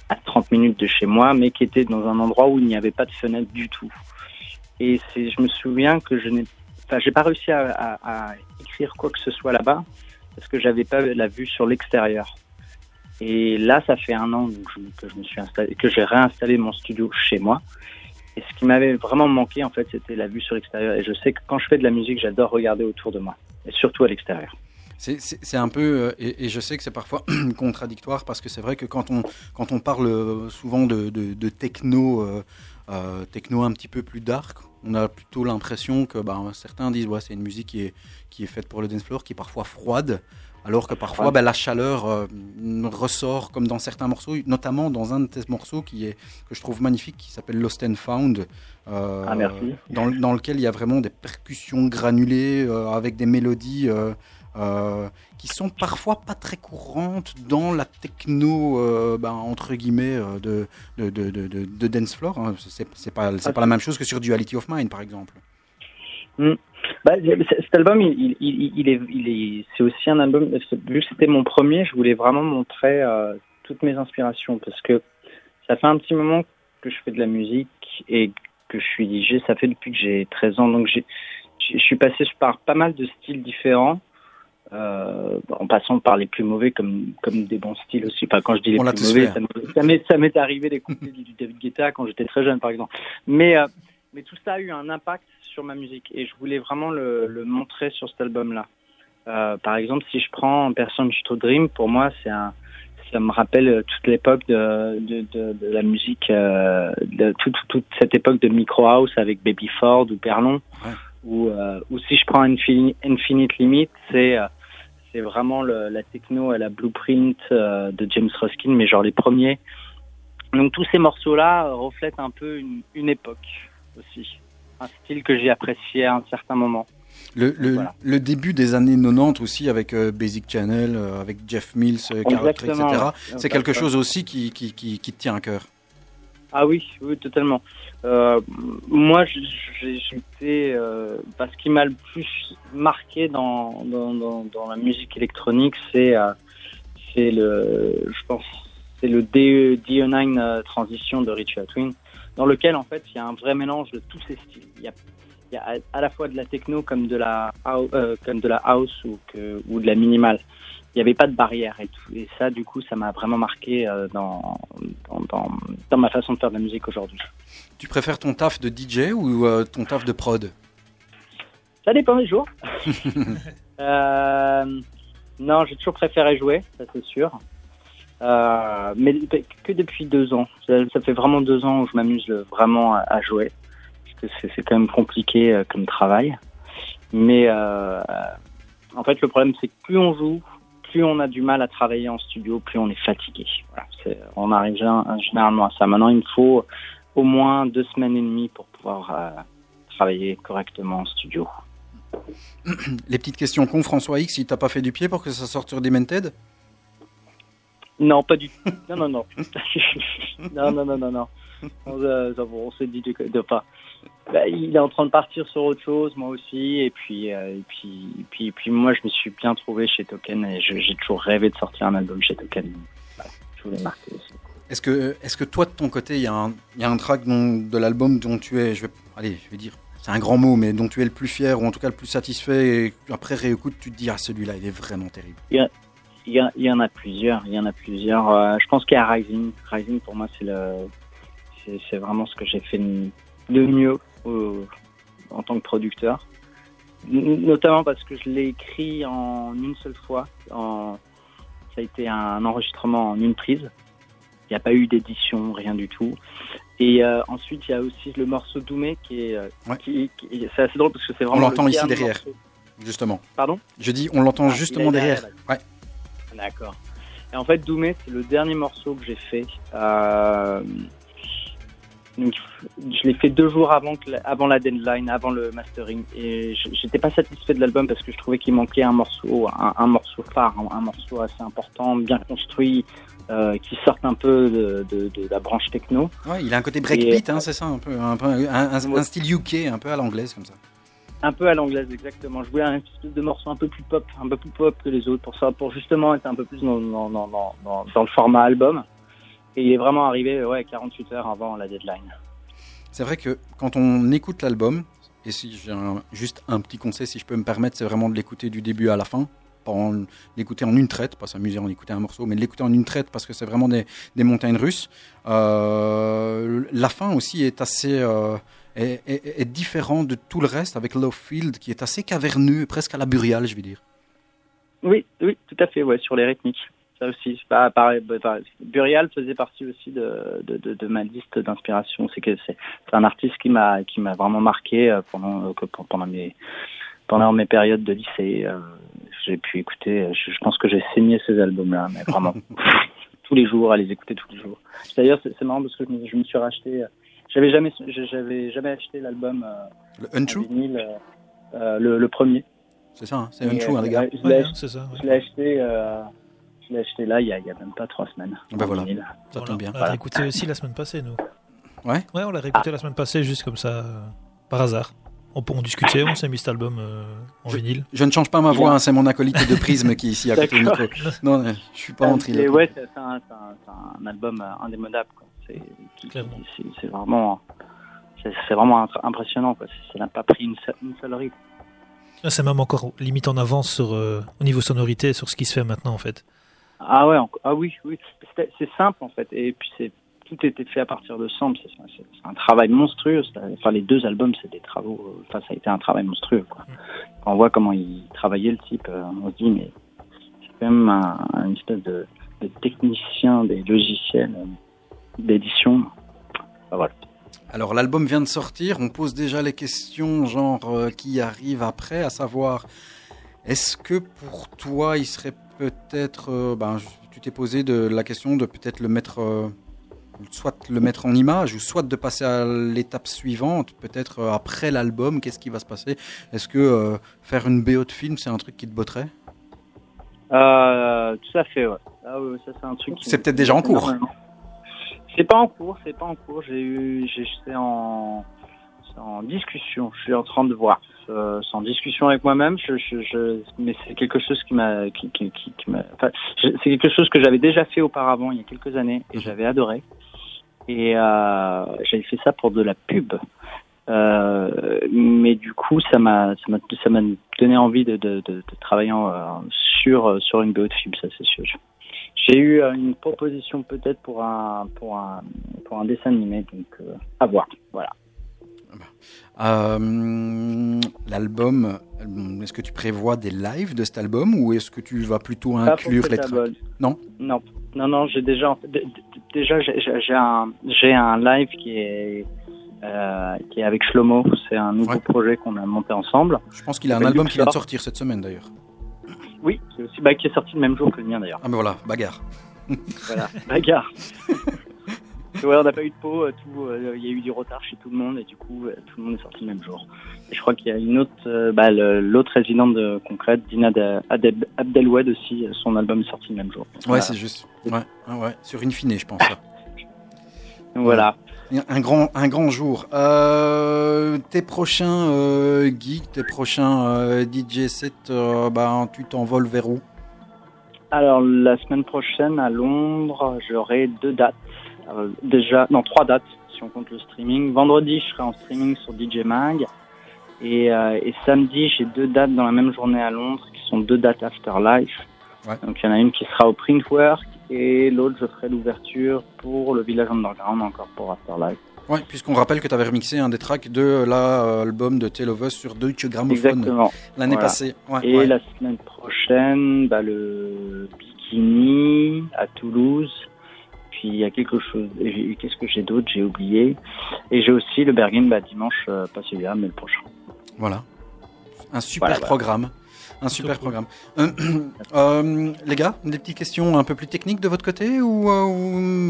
à 30 minutes de chez moi, mais qui était dans un endroit où il n'y avait pas de fenêtre du tout. Et c'est, je me souviens que je n'ai, enfin, j'ai pas réussi à, à- à écrire quoi que ce soit là-bas parce que j'avais pas la vue sur l'extérieur. Et là, ça fait un an que je me suis que j'ai réinstallé mon studio chez moi. Et ce qui m'avait vraiment manqué, en fait, c'était la vue sur l'extérieur. Et je sais que quand je fais de la musique, j'adore regarder autour de moi, et surtout à l'extérieur. C'est- un peu, euh, et, je sais que c'est parfois contradictoire parce que c'est vrai que quand on, quand on parle euh, souvent de, de- techno, euh, techno un petit peu plus dark, on a plutôt l'impression que ben, certains disent ouais, c'est une musique qui est, qui est faite pour le dance floor, qui est parfois froide, alors que parfois Ouais. ben, la chaleur euh, ressort comme dans certains morceaux, notamment dans un de tes morceaux qui est, que je trouve magnifique, qui s'appelle Lost and Found. euh, Ah, merci. Dans, dans lequel il y a vraiment des percussions granulées euh, avec des mélodies qui sont parfois pas très courantes dans la techno ben, entre guillemets de, de, de, de, dance floor. hein. C'est pas, c'est pas la même chose que sur Duality of Mind par exemple. Bah, cet album, il, il, il, est, il est, c'est aussi un album. Vu que c'était mon premier, je voulais vraiment montrer euh, toutes mes inspirations parce que ça fait un petit moment que je fais de la musique et que je suis DJ. Ça fait depuis que j'ai 13 ans, donc j'ai, je suis passé par pas mal de styles différents. Euh, en passant par les plus mauvais comme comme des bons styles aussi. Enfin, quand je dis les On plus mauvais, ça m'est- ça m'est arrivé d'écouter du du David Guetta quand j'étais très jeune, par exemple. Mais euh, mais tout ça a eu un impact sur ma musique et je voulais vraiment le, le montrer sur cet album-là. Euh, par exemple, si je prends Person to Dream, pour moi, c'est un, ça me rappelle toute l'époque de, de, de, de la musique, euh, de toute, toute cette époque de micro house avec Baby Ford ou Perlon. Ouais. Ou, euh, ou si je prends Infini- Infinite Limit, c'est euh, c'est vraiment le- la techno à la blueprint euh, de James Ruskin, mais genre les premiers. Donc tous ces morceaux-là euh, reflètent un peu une, une époque aussi, un style que j'ai apprécié à un certain moment. Le, le, Voilà. le début des années 90 aussi avec euh, Basic Channel, euh, avec Jeff Mills, euh, etc. ouais. C'est quelque chose aussi qui, qui, qui, qui te tient à cœur. Ah oui, oui, totalement. Moi, j'étais. Euh, bah, ce qui m'a le plus marqué dans, dans, dans, dans la musique électronique, c'est c'est le. Je pense. C'est le DE, DE9 euh, Transition de Richie Twin, dans lequel, en fait, il y a un vrai mélange de tous ces styles. Il y a, il y a à, la fois de la techno comme de la, euh, comme de la house ou, que, ou de la minimale. Il n'y avait pas de barrière et tout. Et ça, du coup, ça m'a vraiment marqué euh, dans, dans, dans, dans ma façon de faire de la musique aujourd'hui. Tu préfères ton taf de DJ ou euh, ton taf de prod? Ça dépend des jours. Euh, non, j'ai toujours préféré jouer, ça c'est sûr. Euh, mais que depuis deux ans. Ça, fait vraiment deux ans où je m'amuse vraiment à, jouer. Parce que c'est- quand même compliqué euh, comme travail. Mais euh, en fait, le problème, c'est que plus on joue, plus on a du mal à travailler en studio, plus on est fatigué. On arrive gén- généralement à ça. Maintenant, il me faut au moins deux semaines et demie pour pouvoir travailler correctement en studio. Les petites questions con, François X, il t'a pas fait du pied pour que ça sorte sur Demented? Non, pas du tout. Non, non, non. non, non, non, non, non. On, euh, on s'est dit de, de pas. Bah, il est en train de partir sur autre chose, moi aussi. Et puis, euh, et puis, et puis, et puis, moi, je me suis bien trouvé chez Token et j'ai toujours rêvé de sortir un album chez Token. Voilà, je voulais marquer aussi. Est-ce que, est que toi, de ton côté, il y, a un- y a un track dont- de l'album dont tu es, je vais, allez, je vais dire, c'est un grand mot, mais dont tu es le plus fier ou en tout cas le plus satisfait et après réécoute, tu te dis, ah, celui-là, il est vraiment terrible. Il y, a- il y en a plusieurs. Il y en a plusieurs. Euh, je pense qu'il y a Rising. Rising, pour moi, c'est le, c'est, vraiment ce que j'ai fait de mieux euh, en tant que producteur. Notamment parce que je l'ai écrit en une seule fois. En, ça a été un enregistrement en une prise. Il n'y a pas eu d'édition, rien du tout. Et euh, ensuite, il y a aussi le morceau Doumé qui est, euh, Ouais. qui, qui- c'est assez drôle parce que c'est On vraiment. l'entend le ici derrière. morceau. Justement. Pardon? Je dis, on l'entend Ah, justement derrière. derrière, Ouais. D'accord. Et en fait, Doumé, c'est le dernier morceau que j'ai fait. Euh, donc, je l'ai fait deux jours avant, que la, avant la deadline, avant le mastering. Et j'étais pas satisfait de l'album parce que je trouvais qu'il manquait un morceau, un, un morceau phare, un, un morceau assez important, bien construit, euh, qui sorte un peu de, de- de la branche techno. Ouais, il a un côté breakbeat, hein, c'est ça, un peu, un style UK, un peu à l'anglaise comme ça. Un peu à l'anglaise, exactement. Je voulais un espèce de morceau un peu plus pop, un peu plus pop que les autres, pour justement être un peu plus dans, le format album. Et il est vraiment arrivé, ouais, 48 heures avant la deadline. C'est vrai que quand on écoute l'album, et si j'ai juste un petit conseil, si je peux me permettre, c'est vraiment de l'écouter du début à la fin. Pas en- l'écouter en une traite, pas s'amuser en écouter un morceau, mais de l'écouter en une traite parce que c'est vraiment des, des montagnes russes. Euh, la fin aussi est assez euh, est, est- est différent de tout le reste avec Love Field qui est assez caverneux, presque à la Burial, je vais dire. Oui, oui, tout à fait, ouais, sur les rythmiques. Ça aussi, pareil. bah. Burial faisait partie aussi de, de, de, de ma liste d'inspiration. C'est que c'est un artiste qui m'a qui m'a vraiment marqué euh, pendant euh, que- pendant mes pendant mes périodes de lycée. euh, J'ai pu écouter. Je, je pense que j'ai saigné ces albums-là, mais vraiment tous les jours, à les écouter tous les jours. D'ailleurs, c'est c'est marrant parce que je me, je me suis racheté. J'avais jamais j'avais jamais acheté l'album euh, Le Untrue, vinyle, euh, euh, le, le premier. c'est ça, hein, c'est Untrue, hein, les gars. je l'ai Ouais, acheté- c'est ça. ouais. je l'ai acheté, euh, je l'ai acheté là il y, a, il y a même pas trois semaines. Ben en voilà. vinyle. Ça Voilà. tombe bien. On l'a Voilà. réécouté aussi la semaine passée, nous. Ouais Ouais, on l'a réécouté la semaine passée, juste comme ça, euh, par hasard. On, on discutait, on s'est mis cet album euh, en vinyle. Je ne change pas ma voix, hein, c'est mon acolyte de prisme qui est ici à côté du micro. Non, je suis pas thriller. ouais, c'est un, album indémodable. quoi. C'est vraiment, c'est vraiment impressionnant. Quoi. Ça n'a pas pris une seule, une seule. Ah, C'est même encore limite en avance sur, euh, au niveau sonorité sur ce qui se fait maintenant, en fait. Ah ouais, ah oui, oui. C'est simple en fait. Et puis c'est tout était fait à partir de samples. C'est un travail monstrueux. Enfin, les deux albums, c'est des travaux. euh, Enfin, ça a été un travail monstrueux. Quoi. Quand on voit comment il travaillait le type, euh, on se dit mais c'est quand même un, un espèce de, de technicien des logiciels d'édition. Enfin, voilà. Alors l'album vient de sortir, on pose déjà les questions genre euh, qui arrive après, à savoir Est-ce que pour toi, il serait peut-être, euh, ben, tu t'es posé de la question de peut-être le mettre, euh, soit le mettre en image, ou soit de passer à l'étape suivante, peut-être après l'album, qu'est-ce qui va se passer? Est-ce que faire une BO de film, c'est un truc qui te botterait? Tout à fait, ouais. Ah oui, ça c'est un truc. C'est peut-être déjà en cours. C'est pas en cours, c'est pas en cours. J'ai eu, c'est en, discussion. Je suis en train de voir. C'est en discussion avec moi-même. Mais c'est quelque chose qui m'a, c'est quelque chose que j'avais déjà fait auparavant il y a quelques années et j'avais adoré. Et euh, j'avais fait ça pour de la pub. Euh, mais du coup, ça m'a, ça m'a, ça m'a donné envie de, travailler sur sur une BO de film, ça c'est sûr. J'ai eu euh, une proposition peut-être pour un pour un pour un dessin animé, donc euh, à voir. Voilà. Euh, L'album, euh, est-ce que tu prévois des lives de cet album ou est-ce que tu vas plutôt inclure les tracks? Non? Non, non, non. J'ai déjà déjà j'ai un j'ai un live qui est euh, qui est avec Shlomo. C'est un nouveau Ouais. projet qu'on a monté ensemble. Je pense qu'il a un album qui vient de sortir cette semaine d'ailleurs. Oui, c'est aussi bah, qui est sorti le même jour que le mien d'ailleurs. Ah mais voilà, bagarre. Voilà, bagarre. ouais, on n'a pas eu de peau, euh, euh, il y a eu du retard chez tout le monde et du coup euh, tout le monde est sorti le même jour. Et je crois qu'il y a une autre, euh, bah, l'autre résidente de concrète, Dina Abdelwed aussi, son album est sorti le même jour. Ouais, c'est juste. Ouais, ouais. Sur Infine, je pense. Voilà. Un grand, un grand jour. Euh, tes prochains euh, geeks, tes prochains euh, DJ sets, euh, bah, tu t'envoles vers où? Alors la semaine prochaine à Londres, j'aurai deux dates. Euh, déjà, non trois dates si on compte le streaming. Vendredi, je serai en streaming sur DJ Mag. Et, et samedi, j'ai deux dates dans la même journée à Londres, qui sont deux dates Afterlife. Ouais. Donc il y en a une qui sera au Printwork et l'autre, je ferai l'ouverture pour le Village Underground, encore pour Afterlife. Ouais, puisqu'on rappelle que tu avais remixé un des tracks de l'album de Tale of Us sur Deutsche Grammophon l'année Voilà. passée. Ouais, Et ouais. la semaine prochaine, bah, le Bikini à Toulouse. Puis il y a quelque chose. Qu'est-ce que j'ai d'autre? J'ai oublié. Et j'ai aussi le Bergen bah, dimanche, euh, pas celui-là, mais le prochain. Voilà. Un super voilà. programme. Un super programme. Euh, euh, les gars, des petites questions un peu plus techniques de votre côté ou, euh,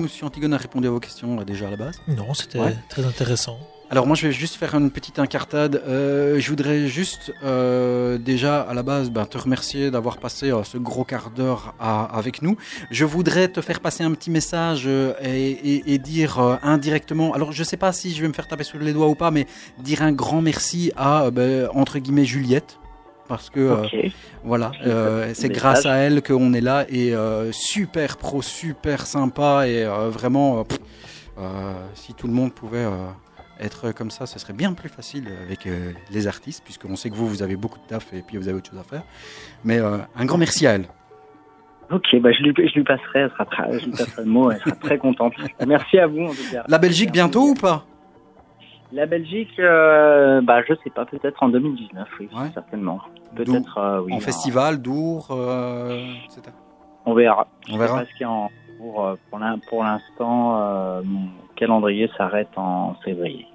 ou si Antigone a répondu à vos questions déjà à la base? Non, c'était Ouais. très intéressant. Alors moi je vais juste faire une petite incartade. Euh, je voudrais juste euh, déjà à la base ben, te remercier d'avoir passé euh, ce gros quart d'heure avec nous. Je voudrais te faire passer un petit message et, et- et dire indirectement, alors je sais pas si je vais me faire taper sur les doigts ou pas, mais dire un grand merci à ben, entre guillemets Juliette. Parce que euh, voilà, euh, c'est grâce à elle qu'on est là et euh, super pro, super sympa et vraiment, pff, si tout le monde pouvait être comme ça, ce serait bien plus facile avec les artistes, puisqu'on sait que vous, vous avez beaucoup de taf et puis vous avez autre chose à faire. Mais un grand merci à elle. Ok, bah, je, lui, je lui passerai, elle sera je lui passerai le mot, elle sera très contente. Merci à vous en tout cas. La Belgique bientôt ou pas? La Belgique, euh, bah, je sais pas, peut-être en 2019, oui, Ouais. certainement. Peut-être, euh, oui. En festival, Dour, euh, etc. On verra. On Je verra. sais pas ce y a en cours. euh, Pour l'in- pour l'instant, mon calendrier s'arrête en février.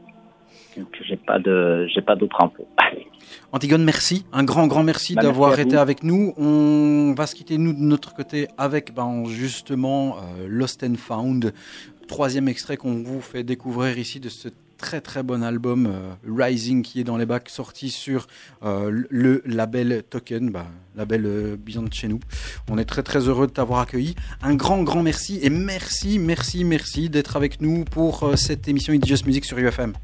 Donc j'ai pas de j'ai pas d'autres infos. Antigone, merci. Un grand, grand merci Bah, d'avoir été avec nous. On va se quitter, nous, de notre côté, avec ben, justement Lost and Found, troisième extrait qu'on vous fait découvrir ici de ce très très bon album euh, Rising qui est dans les bacs, sorti sur euh, le label Token, bah, label euh, bien de chez nous. On est très très heureux de t'avoir accueilli. Un grand, grand merci et merci, merci, merci d'être avec nous pour euh, cette émission It's Just Music sur UFM.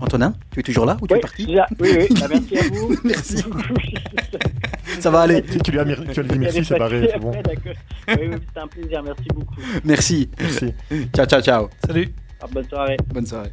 Antonin, tu es toujours là ou tu es parti? déjà- oui, oui, bah, merci à vous. Merci. Ça va aller. Tu, tu lui as, mir- tu as dit merci, c'est pareil, c'est bon. Oui, oui, c'était un plaisir, merci beaucoup. Merci. Merci. Ciao, ciao, ciao. Salut Ah, bonne soirée. Bonne soirée.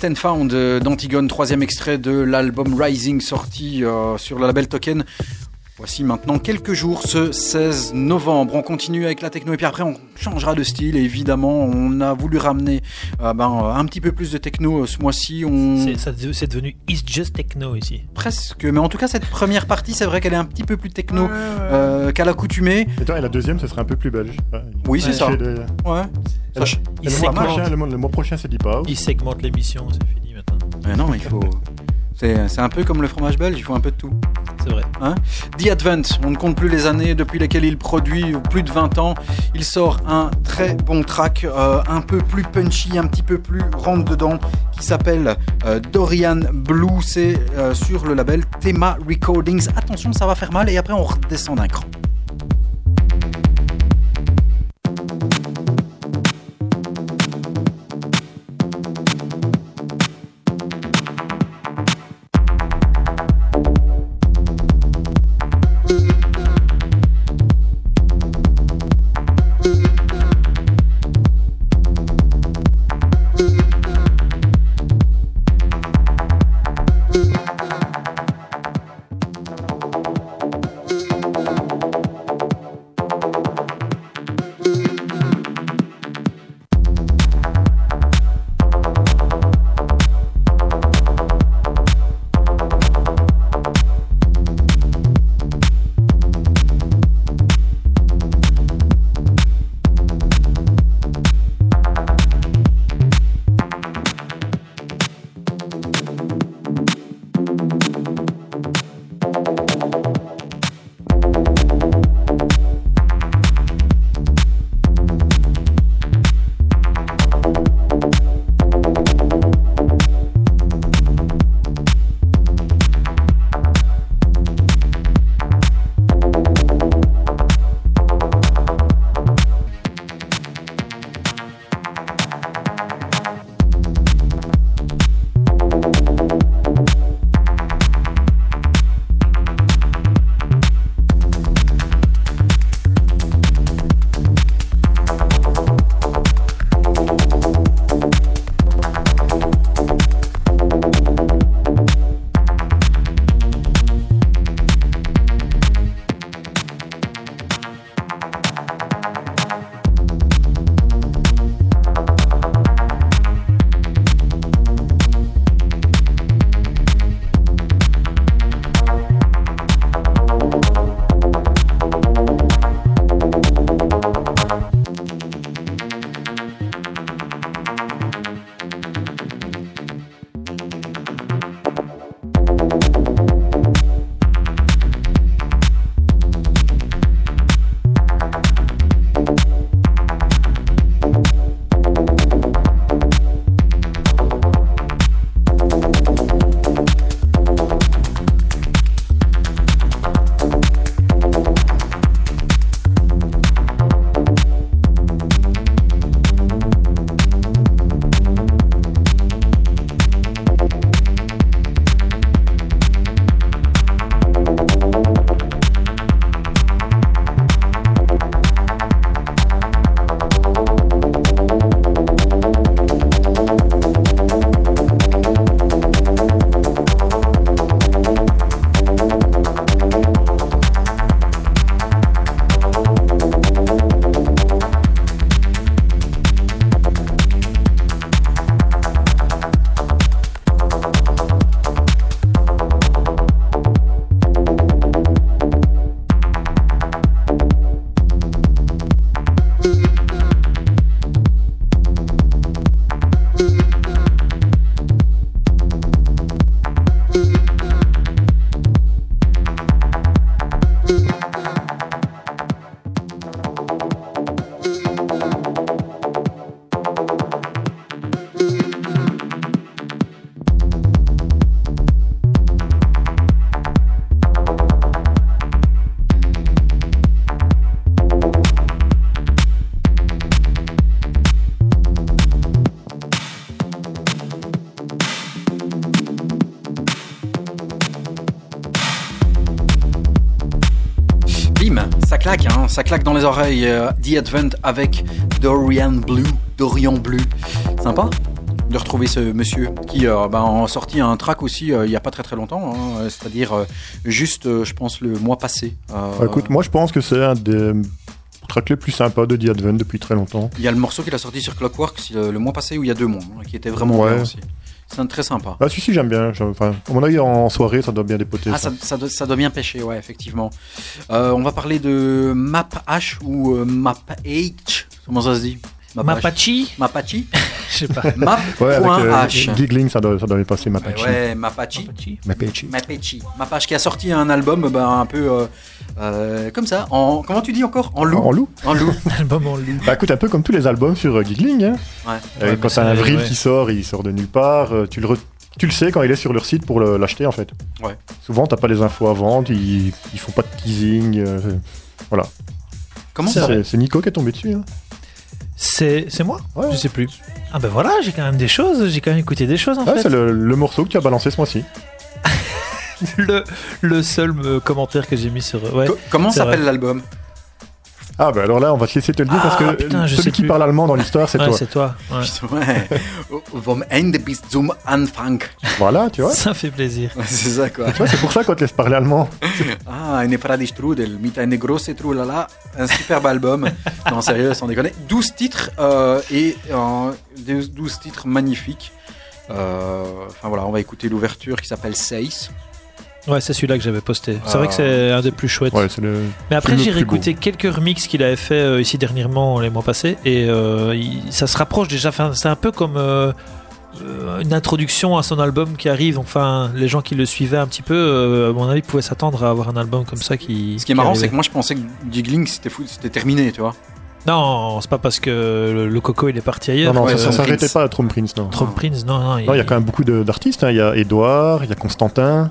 Lost and Found euh, d'Antigone, troisième extrait de l'album Rising sorti euh, sur le label Token. Voici maintenant quelques jours, ce 16 novembre. On continue avec la techno et puis après on changera de style. Et évidemment, on a voulu ramener euh, ben, un petit peu plus de techno ce mois-ci. On... C'est devenu It's Just Techno ici. Presque, mais en tout cas cette première partie, c'est vrai qu'elle est un petit peu plus techno euh, qu'à l'accoutumée. Et la deuxième, ce serait un peu plus belge. Ouais. Oui, c'est ça. fait de- Ouais. Elle- Ça, Il le, mois prochain, le, mois, le mois prochain, c'est Deep House. il segmente l'émission, c'est fini maintenant. Mais non, il faut. C'est c'est un peu comme le fromage belge, il faut un peu de tout. C'est vrai. The Advent, on ne compte plus les années depuis lesquelles il produit, plus de 20 ans. Il sort un très bon track, euh, un peu plus punchy, un petit peu plus rentre dedans, qui s'appelle euh, Dorian Blue. C'est euh, sur le label Thema Recordings. Attention, ça va faire mal et après on redescend d'un cran. Ça claque dans les oreilles. euh, The Advent avec Dorian Blue, Dorian Blue. Sympa de retrouver ce monsieur qui euh, ben, a sorti un track aussi euh, il y a pas très très longtemps, hein, c'est-à-dire euh, juste, euh, je pense, le mois passé. Bah, écoute, moi je pense que c'est un des tracks les plus sympas de The Advent depuis très longtemps. Il y a le morceau qu'il a sorti sur Clockworks le, le mois passé ou il y a deux mois, hein, qui était vraiment Ouais. bien aussi. C'est un- très sympa. Ah si si j'aime bien. Enfin, à mon avis en soirée ça doit bien dépoter. Ah, ça. ça, ça, doit, ça doit bien pêcher, ouais, effectivement. Euh, on va parler de Map H ou euh, Map H. Comment ça se dit? Map. Mapachi Mapachi Je sais pas. Ouais, avec euh, Map.h. Giggling ça doit, ça doit passer ma Ouais, ouais, Mapachi. Mapachi. Mapachi. Mapachi qui a sorti un album ben, un peu euh, euh, comme ça. En, comment tu dis encore? En loup. En loup En loup. Album en loup. Bah écoute, un peu comme tous les albums sur euh, Giggling. Hein. Ouais. Euh, Ouais, quand un c'est- vril ouais. qui sort, il sort de nulle part. euh, tu, le re- tu le sais quand il est sur leur site pour le- l'acheter en fait. Ouais. Souvent t'as pas les infos à vendre, ils, ils font pas de teasing. euh, Comment C'est ça c'est c'est Nico qui est tombé dessus. Hein. C'est c'est moi Ouais. Je sais plus. Ah ben voilà, j'ai quand même des choses, j'ai quand même écouté des choses en Ouais, fait. c'est le, le morceau que tu as balancé ce mois-ci. le, le seul euh, commentaire que j'ai mis sur. Ouais. Co- Comment s'appelle l'album? Ah bah alors là on va te laisser te le dire Ah, parce que putain, je celui sais qui plus. parle allemand dans l'histoire c'est Ouais, toi. c'est toi. Putain. Vom Ende bis zum Anfang. Voilà, tu vois. Ça fait plaisir. C'est ça quoi. Tu vois, c'est pour ça qu'on te laisse parler allemand. Ah, eine Frade Strudel mit eine große Trulala. Un superbe album. non, sérieux, sans déconner. 12 titres euh, et euh, des 12 titres magnifiques. Euh, Enfin voilà, on va écouter l'ouverture qui s'appelle Seis. Ouais, c'est celui-là que j'avais posté. C'est Ah, vrai que c'est un des plus chouettes. Ouais, le. Mais après, j'ai réécouté quelques remixes qu'il avait fait euh, ici dernièrement, les mois passés, et euh, il- ça se rapproche déjà. Enfin, c'est un peu comme euh, une introduction à son album qui arrive. Enfin, les gens qui le suivaient un petit peu, euh, à mon avis, pouvaient s'attendre à avoir un album comme ça qui. Ce qui est marrant, c'est que moi je pensais que Jiggling c'était fou- c'était terminé, tu vois. Non, c'est pas parce que le, le Coco il est parti ailleurs. Non, non, ouais, ça, s'arrêtait pas à Trump Prince, non. Trump Prince, non, non. Non, il y a quand même beaucoup de- d'artistes. hein. Il y a Edouard, il y a Constantin.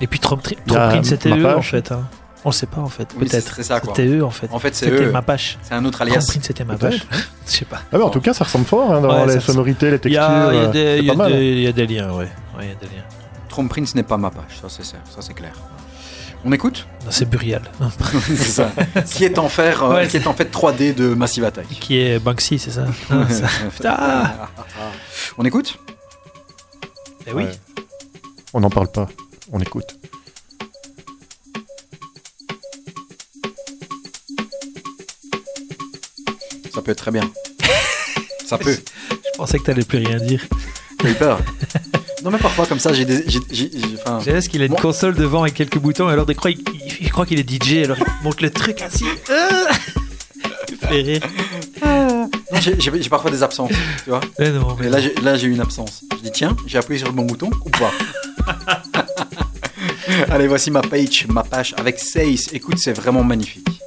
Et puis Trump, Trump Prince, c'était eux Mapache. en fait. hein. On le sait pas en fait, Oui, peut-être. c'est- c'est ça, quoi. C'était eux en fait. En fait, c'est C'était eux. Mapache. C'est un autre Trump alias. Prince, c'était Mapache. Je sais pas. Ah, mais en tout cas, ça ressemble fort hein, dans Ouais, les sonorités, les textures. il y a euh, y a pas mal. des- il y a des liens, ouais. Ouais, il y a des liens. Trump Prince n'est pas ma page, ça c'est ça, ça, c'est clair. On écoute Non, C'est Burial. C'est ça. Qui est en fait, euh, Ouais, qui est en fait 3D de Massive Attack. Qui est Banksy, c'est ça, Ah, ça. Putain. On écoute Eh oui. Ouais. On n'en parle pas, on écoute. Ça peut être très bien. Ça peut. Je pensais que t'allais plus rien dire. J'ai eu peur. Non mais parfois comme ça j'ai des... j'ai- enfin, J'ai qu'il a une Moi- console devant avec quelques boutons, et alors des croix, il, il- il croit qu'il est DJ, alors il monte le truc ainsi. Il fait rire. non, j'ai parfois des absences, tu vois. Mais non, mais Et là j'ai là, j'ai eu une absence. Je dis tiens, j'ai appuyé sur le bon bouton ou pas? Allez, voici ma page, ma page avec Seis. Écoute, c'est vraiment magnifique.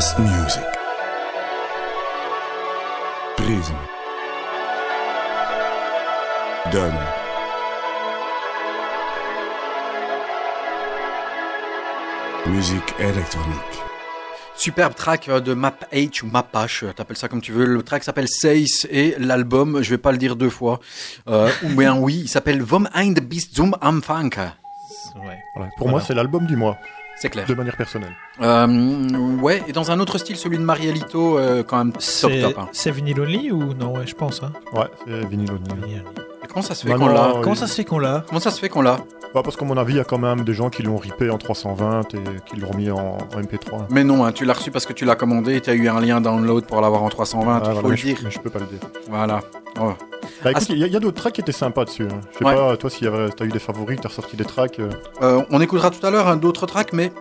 Music. Prism. Done. Musique électronique. Superbe track euh, de Map H ou Map H, euh, t'appelles ça comme tu veux. Le track s'appelle Seis et l'album, je vais pas le dire deux fois, euh, ou bien oui, il s'appelle Vom ein bis zum Anfang. Ouais. Voilà. Pour Voilà. moi, c'est l'album du mois, C'est clair. de manière personnelle. Euh, ouais, et dans un autre style, celui de Marielito, euh, quand même top hein. c'est Vinyl Only ou non? Ouais, je pense. Hein. Ouais, c'est vinyle Only. Vinyl Only. Et comment ça se fait Bah qu'on l'a? Oui. Comment ça se fait qu'on l'a? Comment ça se fait qu'on l'a? Bah, parce qu'à mon avis, il y a quand même des gens qui l'ont ripé en 320 et qui l'ont remis en, en MP3. Mais non, hein, tu l'as reçu parce que tu l'as commandé et tu as eu un lien download pour l'avoir en 320, Ah, il voilà, faut le je, dire. mais je peux pas le dire. Voilà. Oh. Bah, écoute, Ah, il y a, il d'autres tracks qui étaient sympas dessus. hein. Je sais Ouais. pas, toi, si t'as eu des favoris, t'as ressorti des tracks. euh, Euh, on écoutera tout à l'heure hein, d'autres tracks, mais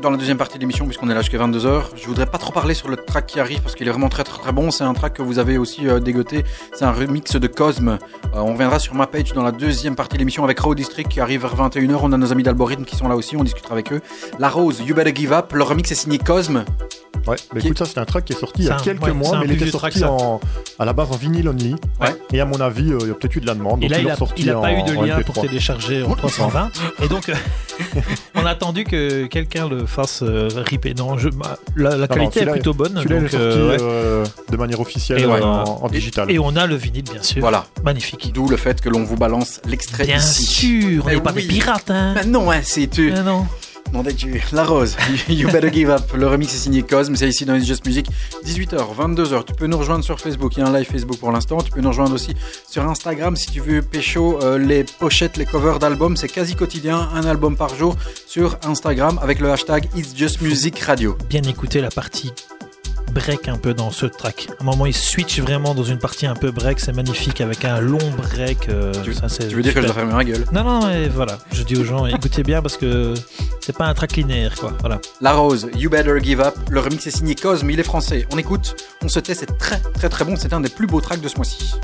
dans la deuxième partie de l'émission, puisqu'on est là jusqu'à 22h, je voudrais pas trop parler sur le track qui arrive parce qu'il est vraiment très très très bon. C'est un track que vous avez aussi euh, dégoté. C'est un remix de Cosme. Euh, on reviendra sur ma page dans la deuxième partie de l'émission avec Raw District qui arrive vers 21h. On a nos amis d'Algorithme qui sont là aussi. On discutera avec eux. La Rose, You Better Give Up. Le remix est signé Cosme. Ouais, mais Qui- écoute, ça, c'est un track qui est sorti il y a un- quelques ouais, mois, mais il était track, sorti en, à la base en vinyle only. Ouais. Et à mon avis, euh, il y a peut-être eu de la demande. Et donc là, il a, sorti il a pas en- eu de en lien MP3. pour télécharger en 320. Et donc, on a attendu que quelqu'un le fasse euh, ripper. Non, je, ma- la, la qualité est plutôt bonne. Donc, sorti euh, ouais. euh, de manière officielle Et euh, ouais. en, en digital. Et on a le vinyle, bien sûr. Voilà. Magnifique. D'où le fait que l'on vous balance l'extrait Bien ici. sûr, on Mais n'est pas oui. des pirates, hein. Mais non, hein, c'est tu. Mais non. De Dieu. La Rose, You Better Give Up. Le remix est signé Cosme, c'est ici dans It's Just Music. 18h, 22h. Tu peux nous rejoindre sur Facebook. Il y a un live Facebook pour l'instant. Tu peux nous rejoindre aussi sur Instagram si tu veux pécho euh, les pochettes, les covers d'albums. C'est quasi quotidien, un album par jour sur Instagram avec le hashtag It's Just Music Radio. Bien écouter la partie break un peu dans ce track. À un moment, il switch vraiment dans une partie un peu break. C'est magnifique avec un long break. euh, Tu- ça, Tu veux dire que je dois fermer ma gueule? Non, non, mais voilà. Je dis aux gens, écoutez bien parce que c'est pas un track linéaire, quoi. Voilà. La Rose, You Better Give Up. Le remix est signé Cosme, il est français. On écoute, on se tait, c'est très très très bon. C'est un des plus beaux tracks de ce mois-ci.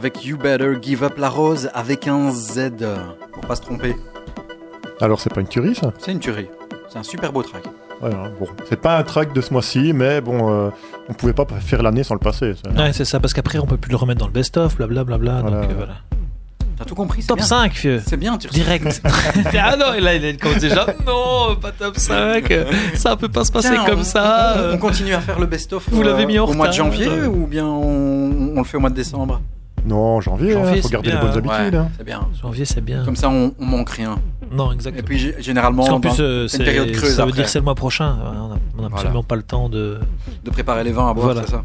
Avec You Better Give Up la Rose avec un Z pour pas se tromper. Alors, c'est pas une tuerie, ça? C'est une tuerie. C'est un super beau track. Ouais, hein, bon. C'est pas un track de ce mois-ci, mais bon, euh, on pouvait pas faire l'année sans le passer. ça. Ouais, c'est ça, parce qu'après, on peut plus le remettre dans le best-of, blablabla. Voilà. Donc euh, voilà. T'as tout compris, Top bien. 5, vieux. C'est bien, tu Direct. ah non, et là, il commence déjà. Non, pas top 5. Ça peut pas se passer Tiens, comme on- ça. On, on continue à faire le best-of Vous euh, l'avez mis en au mois de janvier ou bien on, on le fait au mois de décembre? Non, janvier, Janvier, hein, faut garder bien, les bonnes hein. habitudes. hein. c'est bien. Janvier, c'est bien. Comme ça, on, on manque rien. Non, Et exactement. puis g- généralement, dans- plus, euh, c'est une période creuse ça veut après. dire que c'est le mois prochain. On a, on a Voilà. absolument pas le temps de. de préparer les vins à boire, Voilà. c'est ça.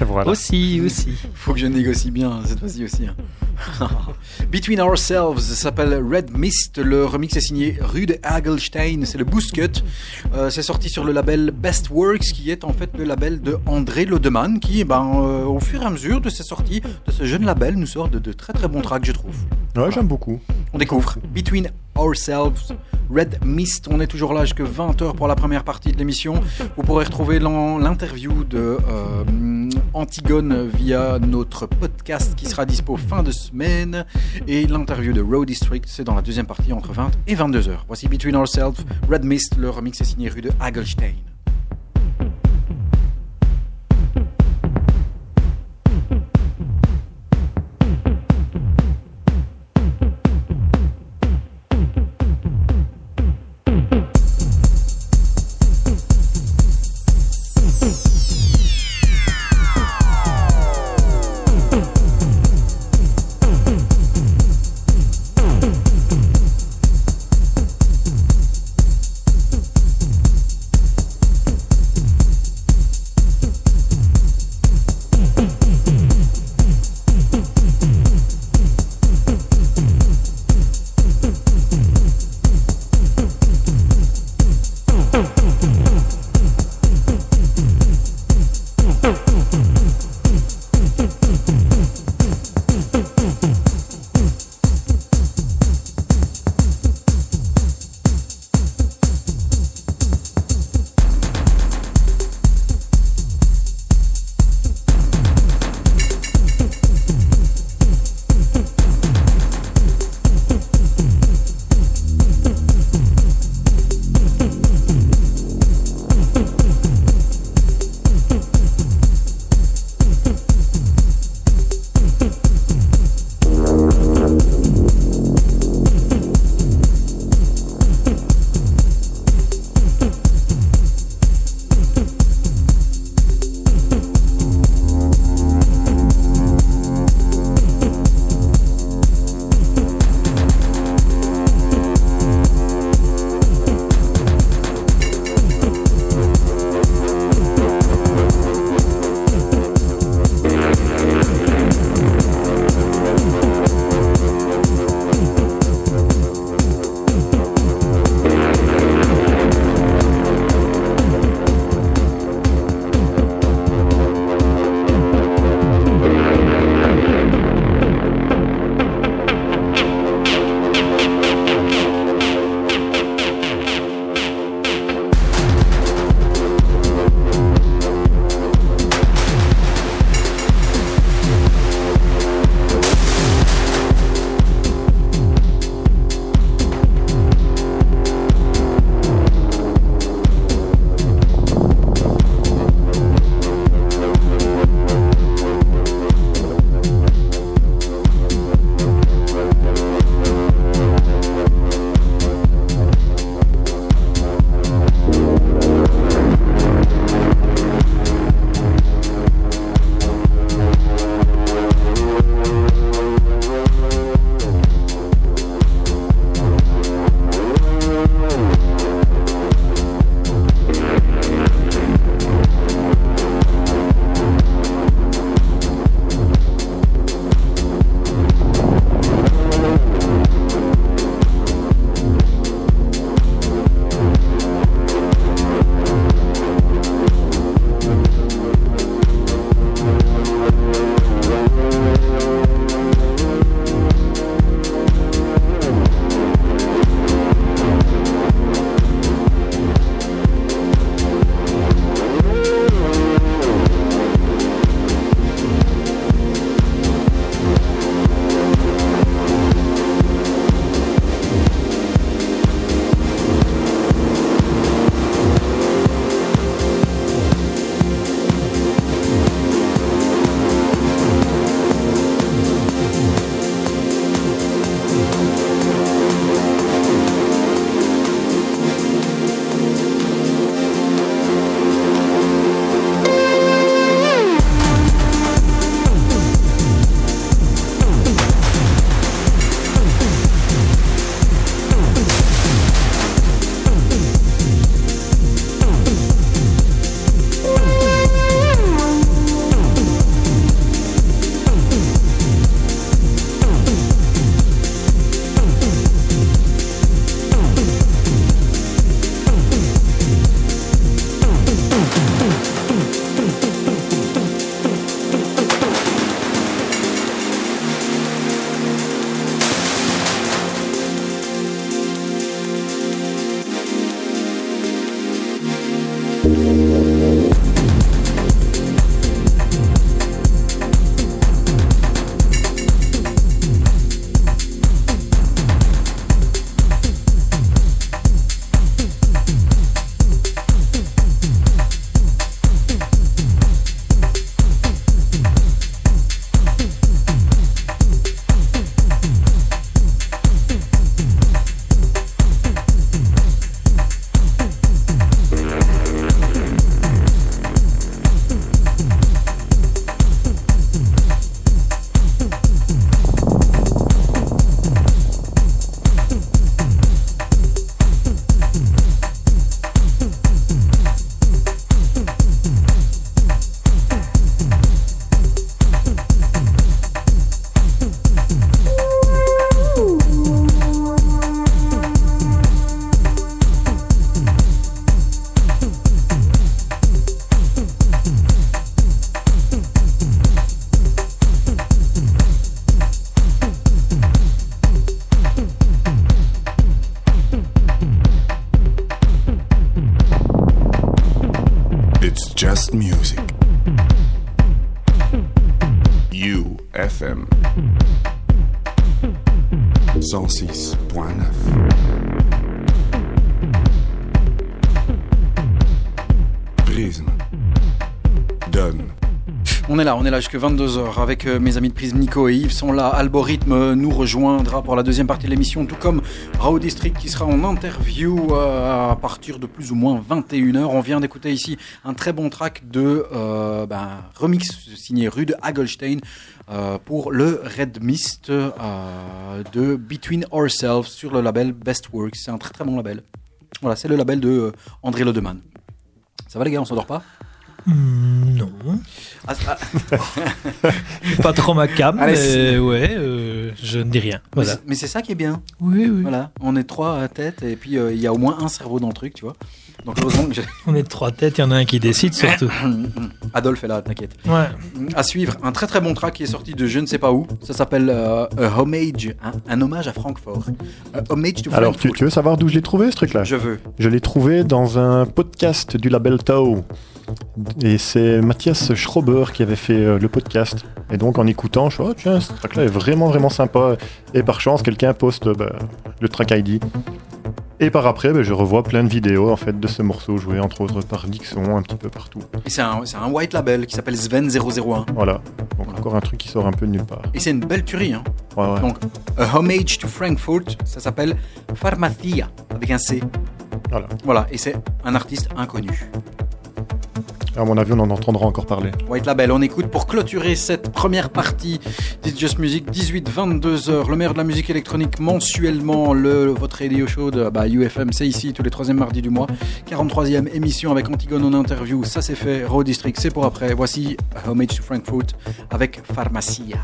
Et voilà. Aussi, aussi. Faut que je négocie bien cette fois-ci aussi. hein. Between Ourselves ça s'appelle Red Mist. Le remix est signé Rude Hagelstein. C'est le Boost Cut. Euh, c'est sorti sur le label Best Works, qui est en fait le label de André Lodeman, qui, ben, euh, au fur et à mesure de ses sorties de ce jeune label, nous sort de, de très très bons tracks, je trouve. Ouais, j'aime beaucoup. On découvre Between Ourselves, Red Mist. On est toujours là jusqu'à 20h pour la première partie de l'émission. Vous pourrez retrouver l'interview de euh, Antigone via notre podcast qui sera dispo fin de semaine. Et l'interview de Road District, c'est dans la deuxième partie entre 20 et 22h. Voici Between Ourselves, Red Mist. Le remix est signé rue de Hagelstein. Là, jusque 22h avec euh, mes amis de Prisme, Nico et Yves sont là. Algorithme euh, nous rejoindra pour la deuxième partie de l'émission, tout comme Raw District qui sera en interview euh, à partir de plus ou moins 21h. On vient d'écouter ici un très bon track de ben, remix signé Rude Hagelstein pour le Red Mist de Between Ourselves sur le label Best Works. C'est un très très bon label. Voilà, c'est le label de André Lodeman. Ça va les gars, on s'endort pas? Hmm, non. Ah, ah, Pas trop ma cam, Allez, mais ouais, euh, je ne dis rien. mais Voilà. c'est- mais c'est ça qui est bien. Oui, oui. Voilà, on est trois à tête et puis euh, il y a au moins un cerveau dans le truc, tu vois. Donc heureusement que j'ai... On est trois têtes, il y en a un qui décide surtout. Adolphe est là, t'inquiète. Ouais. À suivre, un très très bon track qui est sorti de je ne sais pas où. Ça s'appelle euh, A Homage, un, un hommage à Francfort. A homage to Alors, tu, tu veux savoir d'où je l'ai trouvé ce truc-là? Je veux. Je l'ai trouvé dans un podcast du label Tao. Et c'est Mathias Schrober qui avait fait euh, le podcast. Et donc en écoutant, je suis oh, tiens, ce track-là est vraiment vraiment sympa. Et par chance, quelqu'un poste bah, le track ID. Et par après, bah, je revois plein de vidéos en fait de ce morceau joué entre autres par Dixon un petit peu partout. Et c'est un, white label qui s'appelle Sven001. Voilà. Donc encore un truc qui sort un peu de nulle part. Et c'est une belle tuerie. Hein. Ouais, ouais. Donc, A Homage to Frankfurt, ça s'appelle Pharmacia, avec un C. Voilà. Voilà, et c'est un artiste inconnu. À mon avis, on en entendra encore parler. White Label, on écoute pour clôturer cette première partie d'It's Just Music, 18-22 heures, le meilleur de la musique électronique mensuellement, le, votre radio show de bah, UFM, c'est ici, tous les troisièmes mardis du mois, 43e émission avec Antigone en interview, ça c'est fait, Raw District, c'est pour après, voici Homage to Frankfurt avec Pharmacia.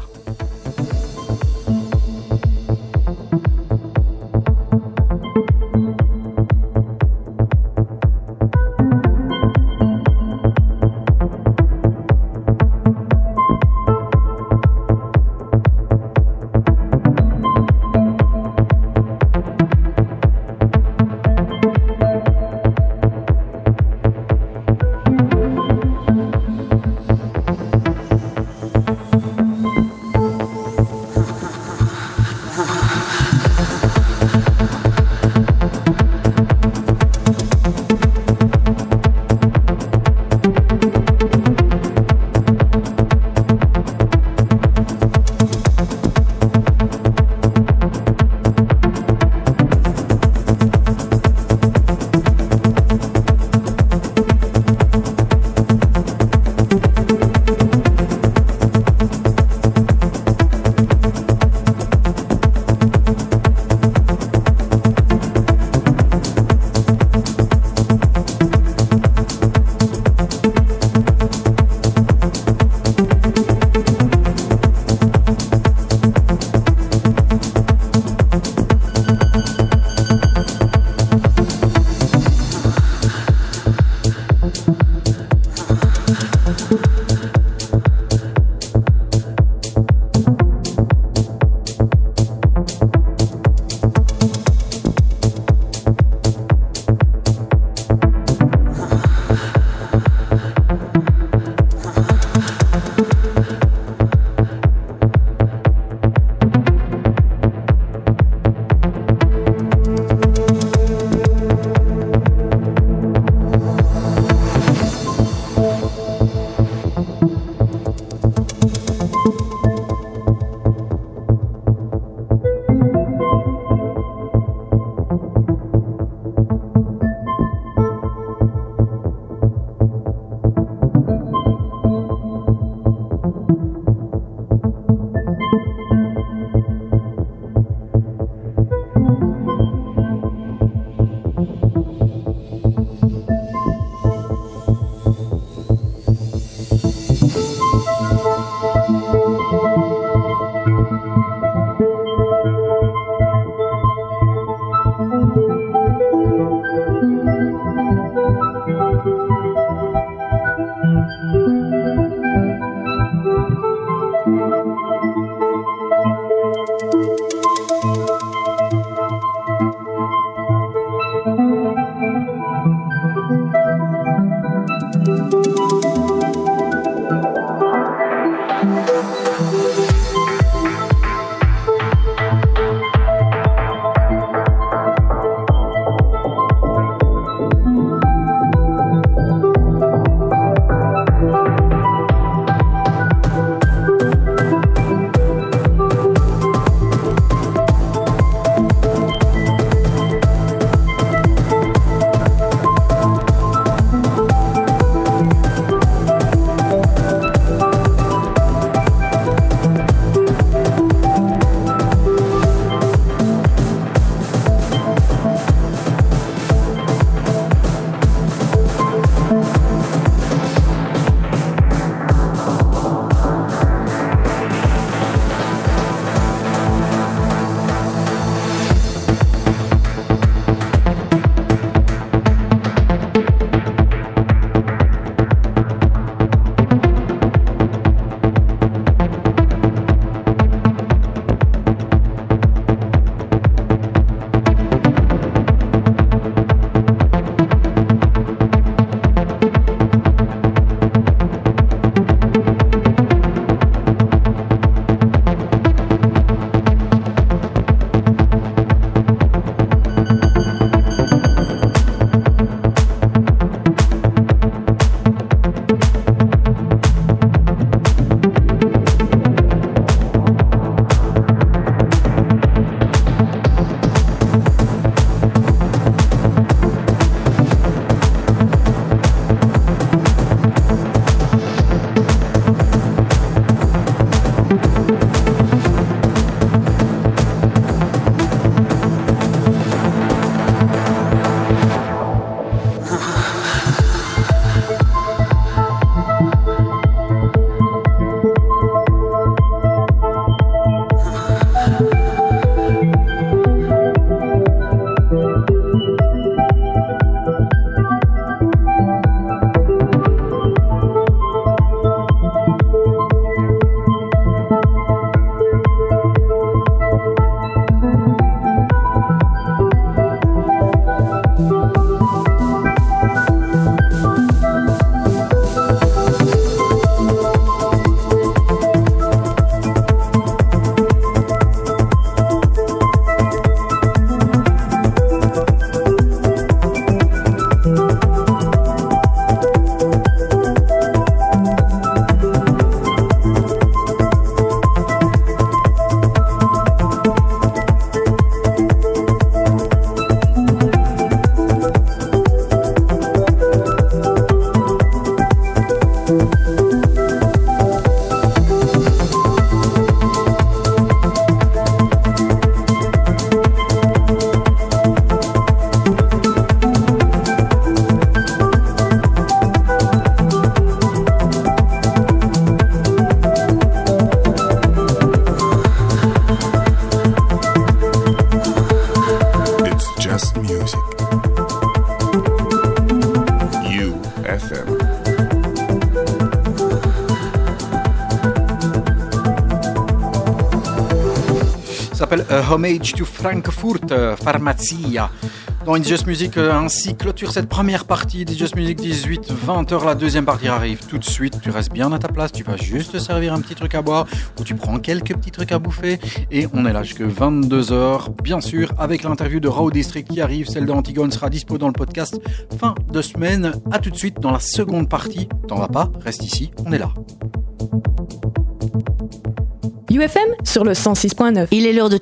Homage to Frankfurt euh, Pharmacia. Dans Just Music, euh, ainsi clôture cette première partie d'It's Just Music 18, 20h. La deuxième partie arrive tout de suite. Tu restes bien à ta place, tu vas juste te servir un petit truc à boire ou tu prends quelques petits trucs à bouffer. Et on est là jusque 22h, bien sûr, avec l'interview de Raw District qui arrive. Celle de Antigone sera dispo dans le podcast fin de semaine. À tout de suite dans la seconde partie. T'en vas pas, reste ici, on est là. UFM sur le 106.9. Il est l'heure de te la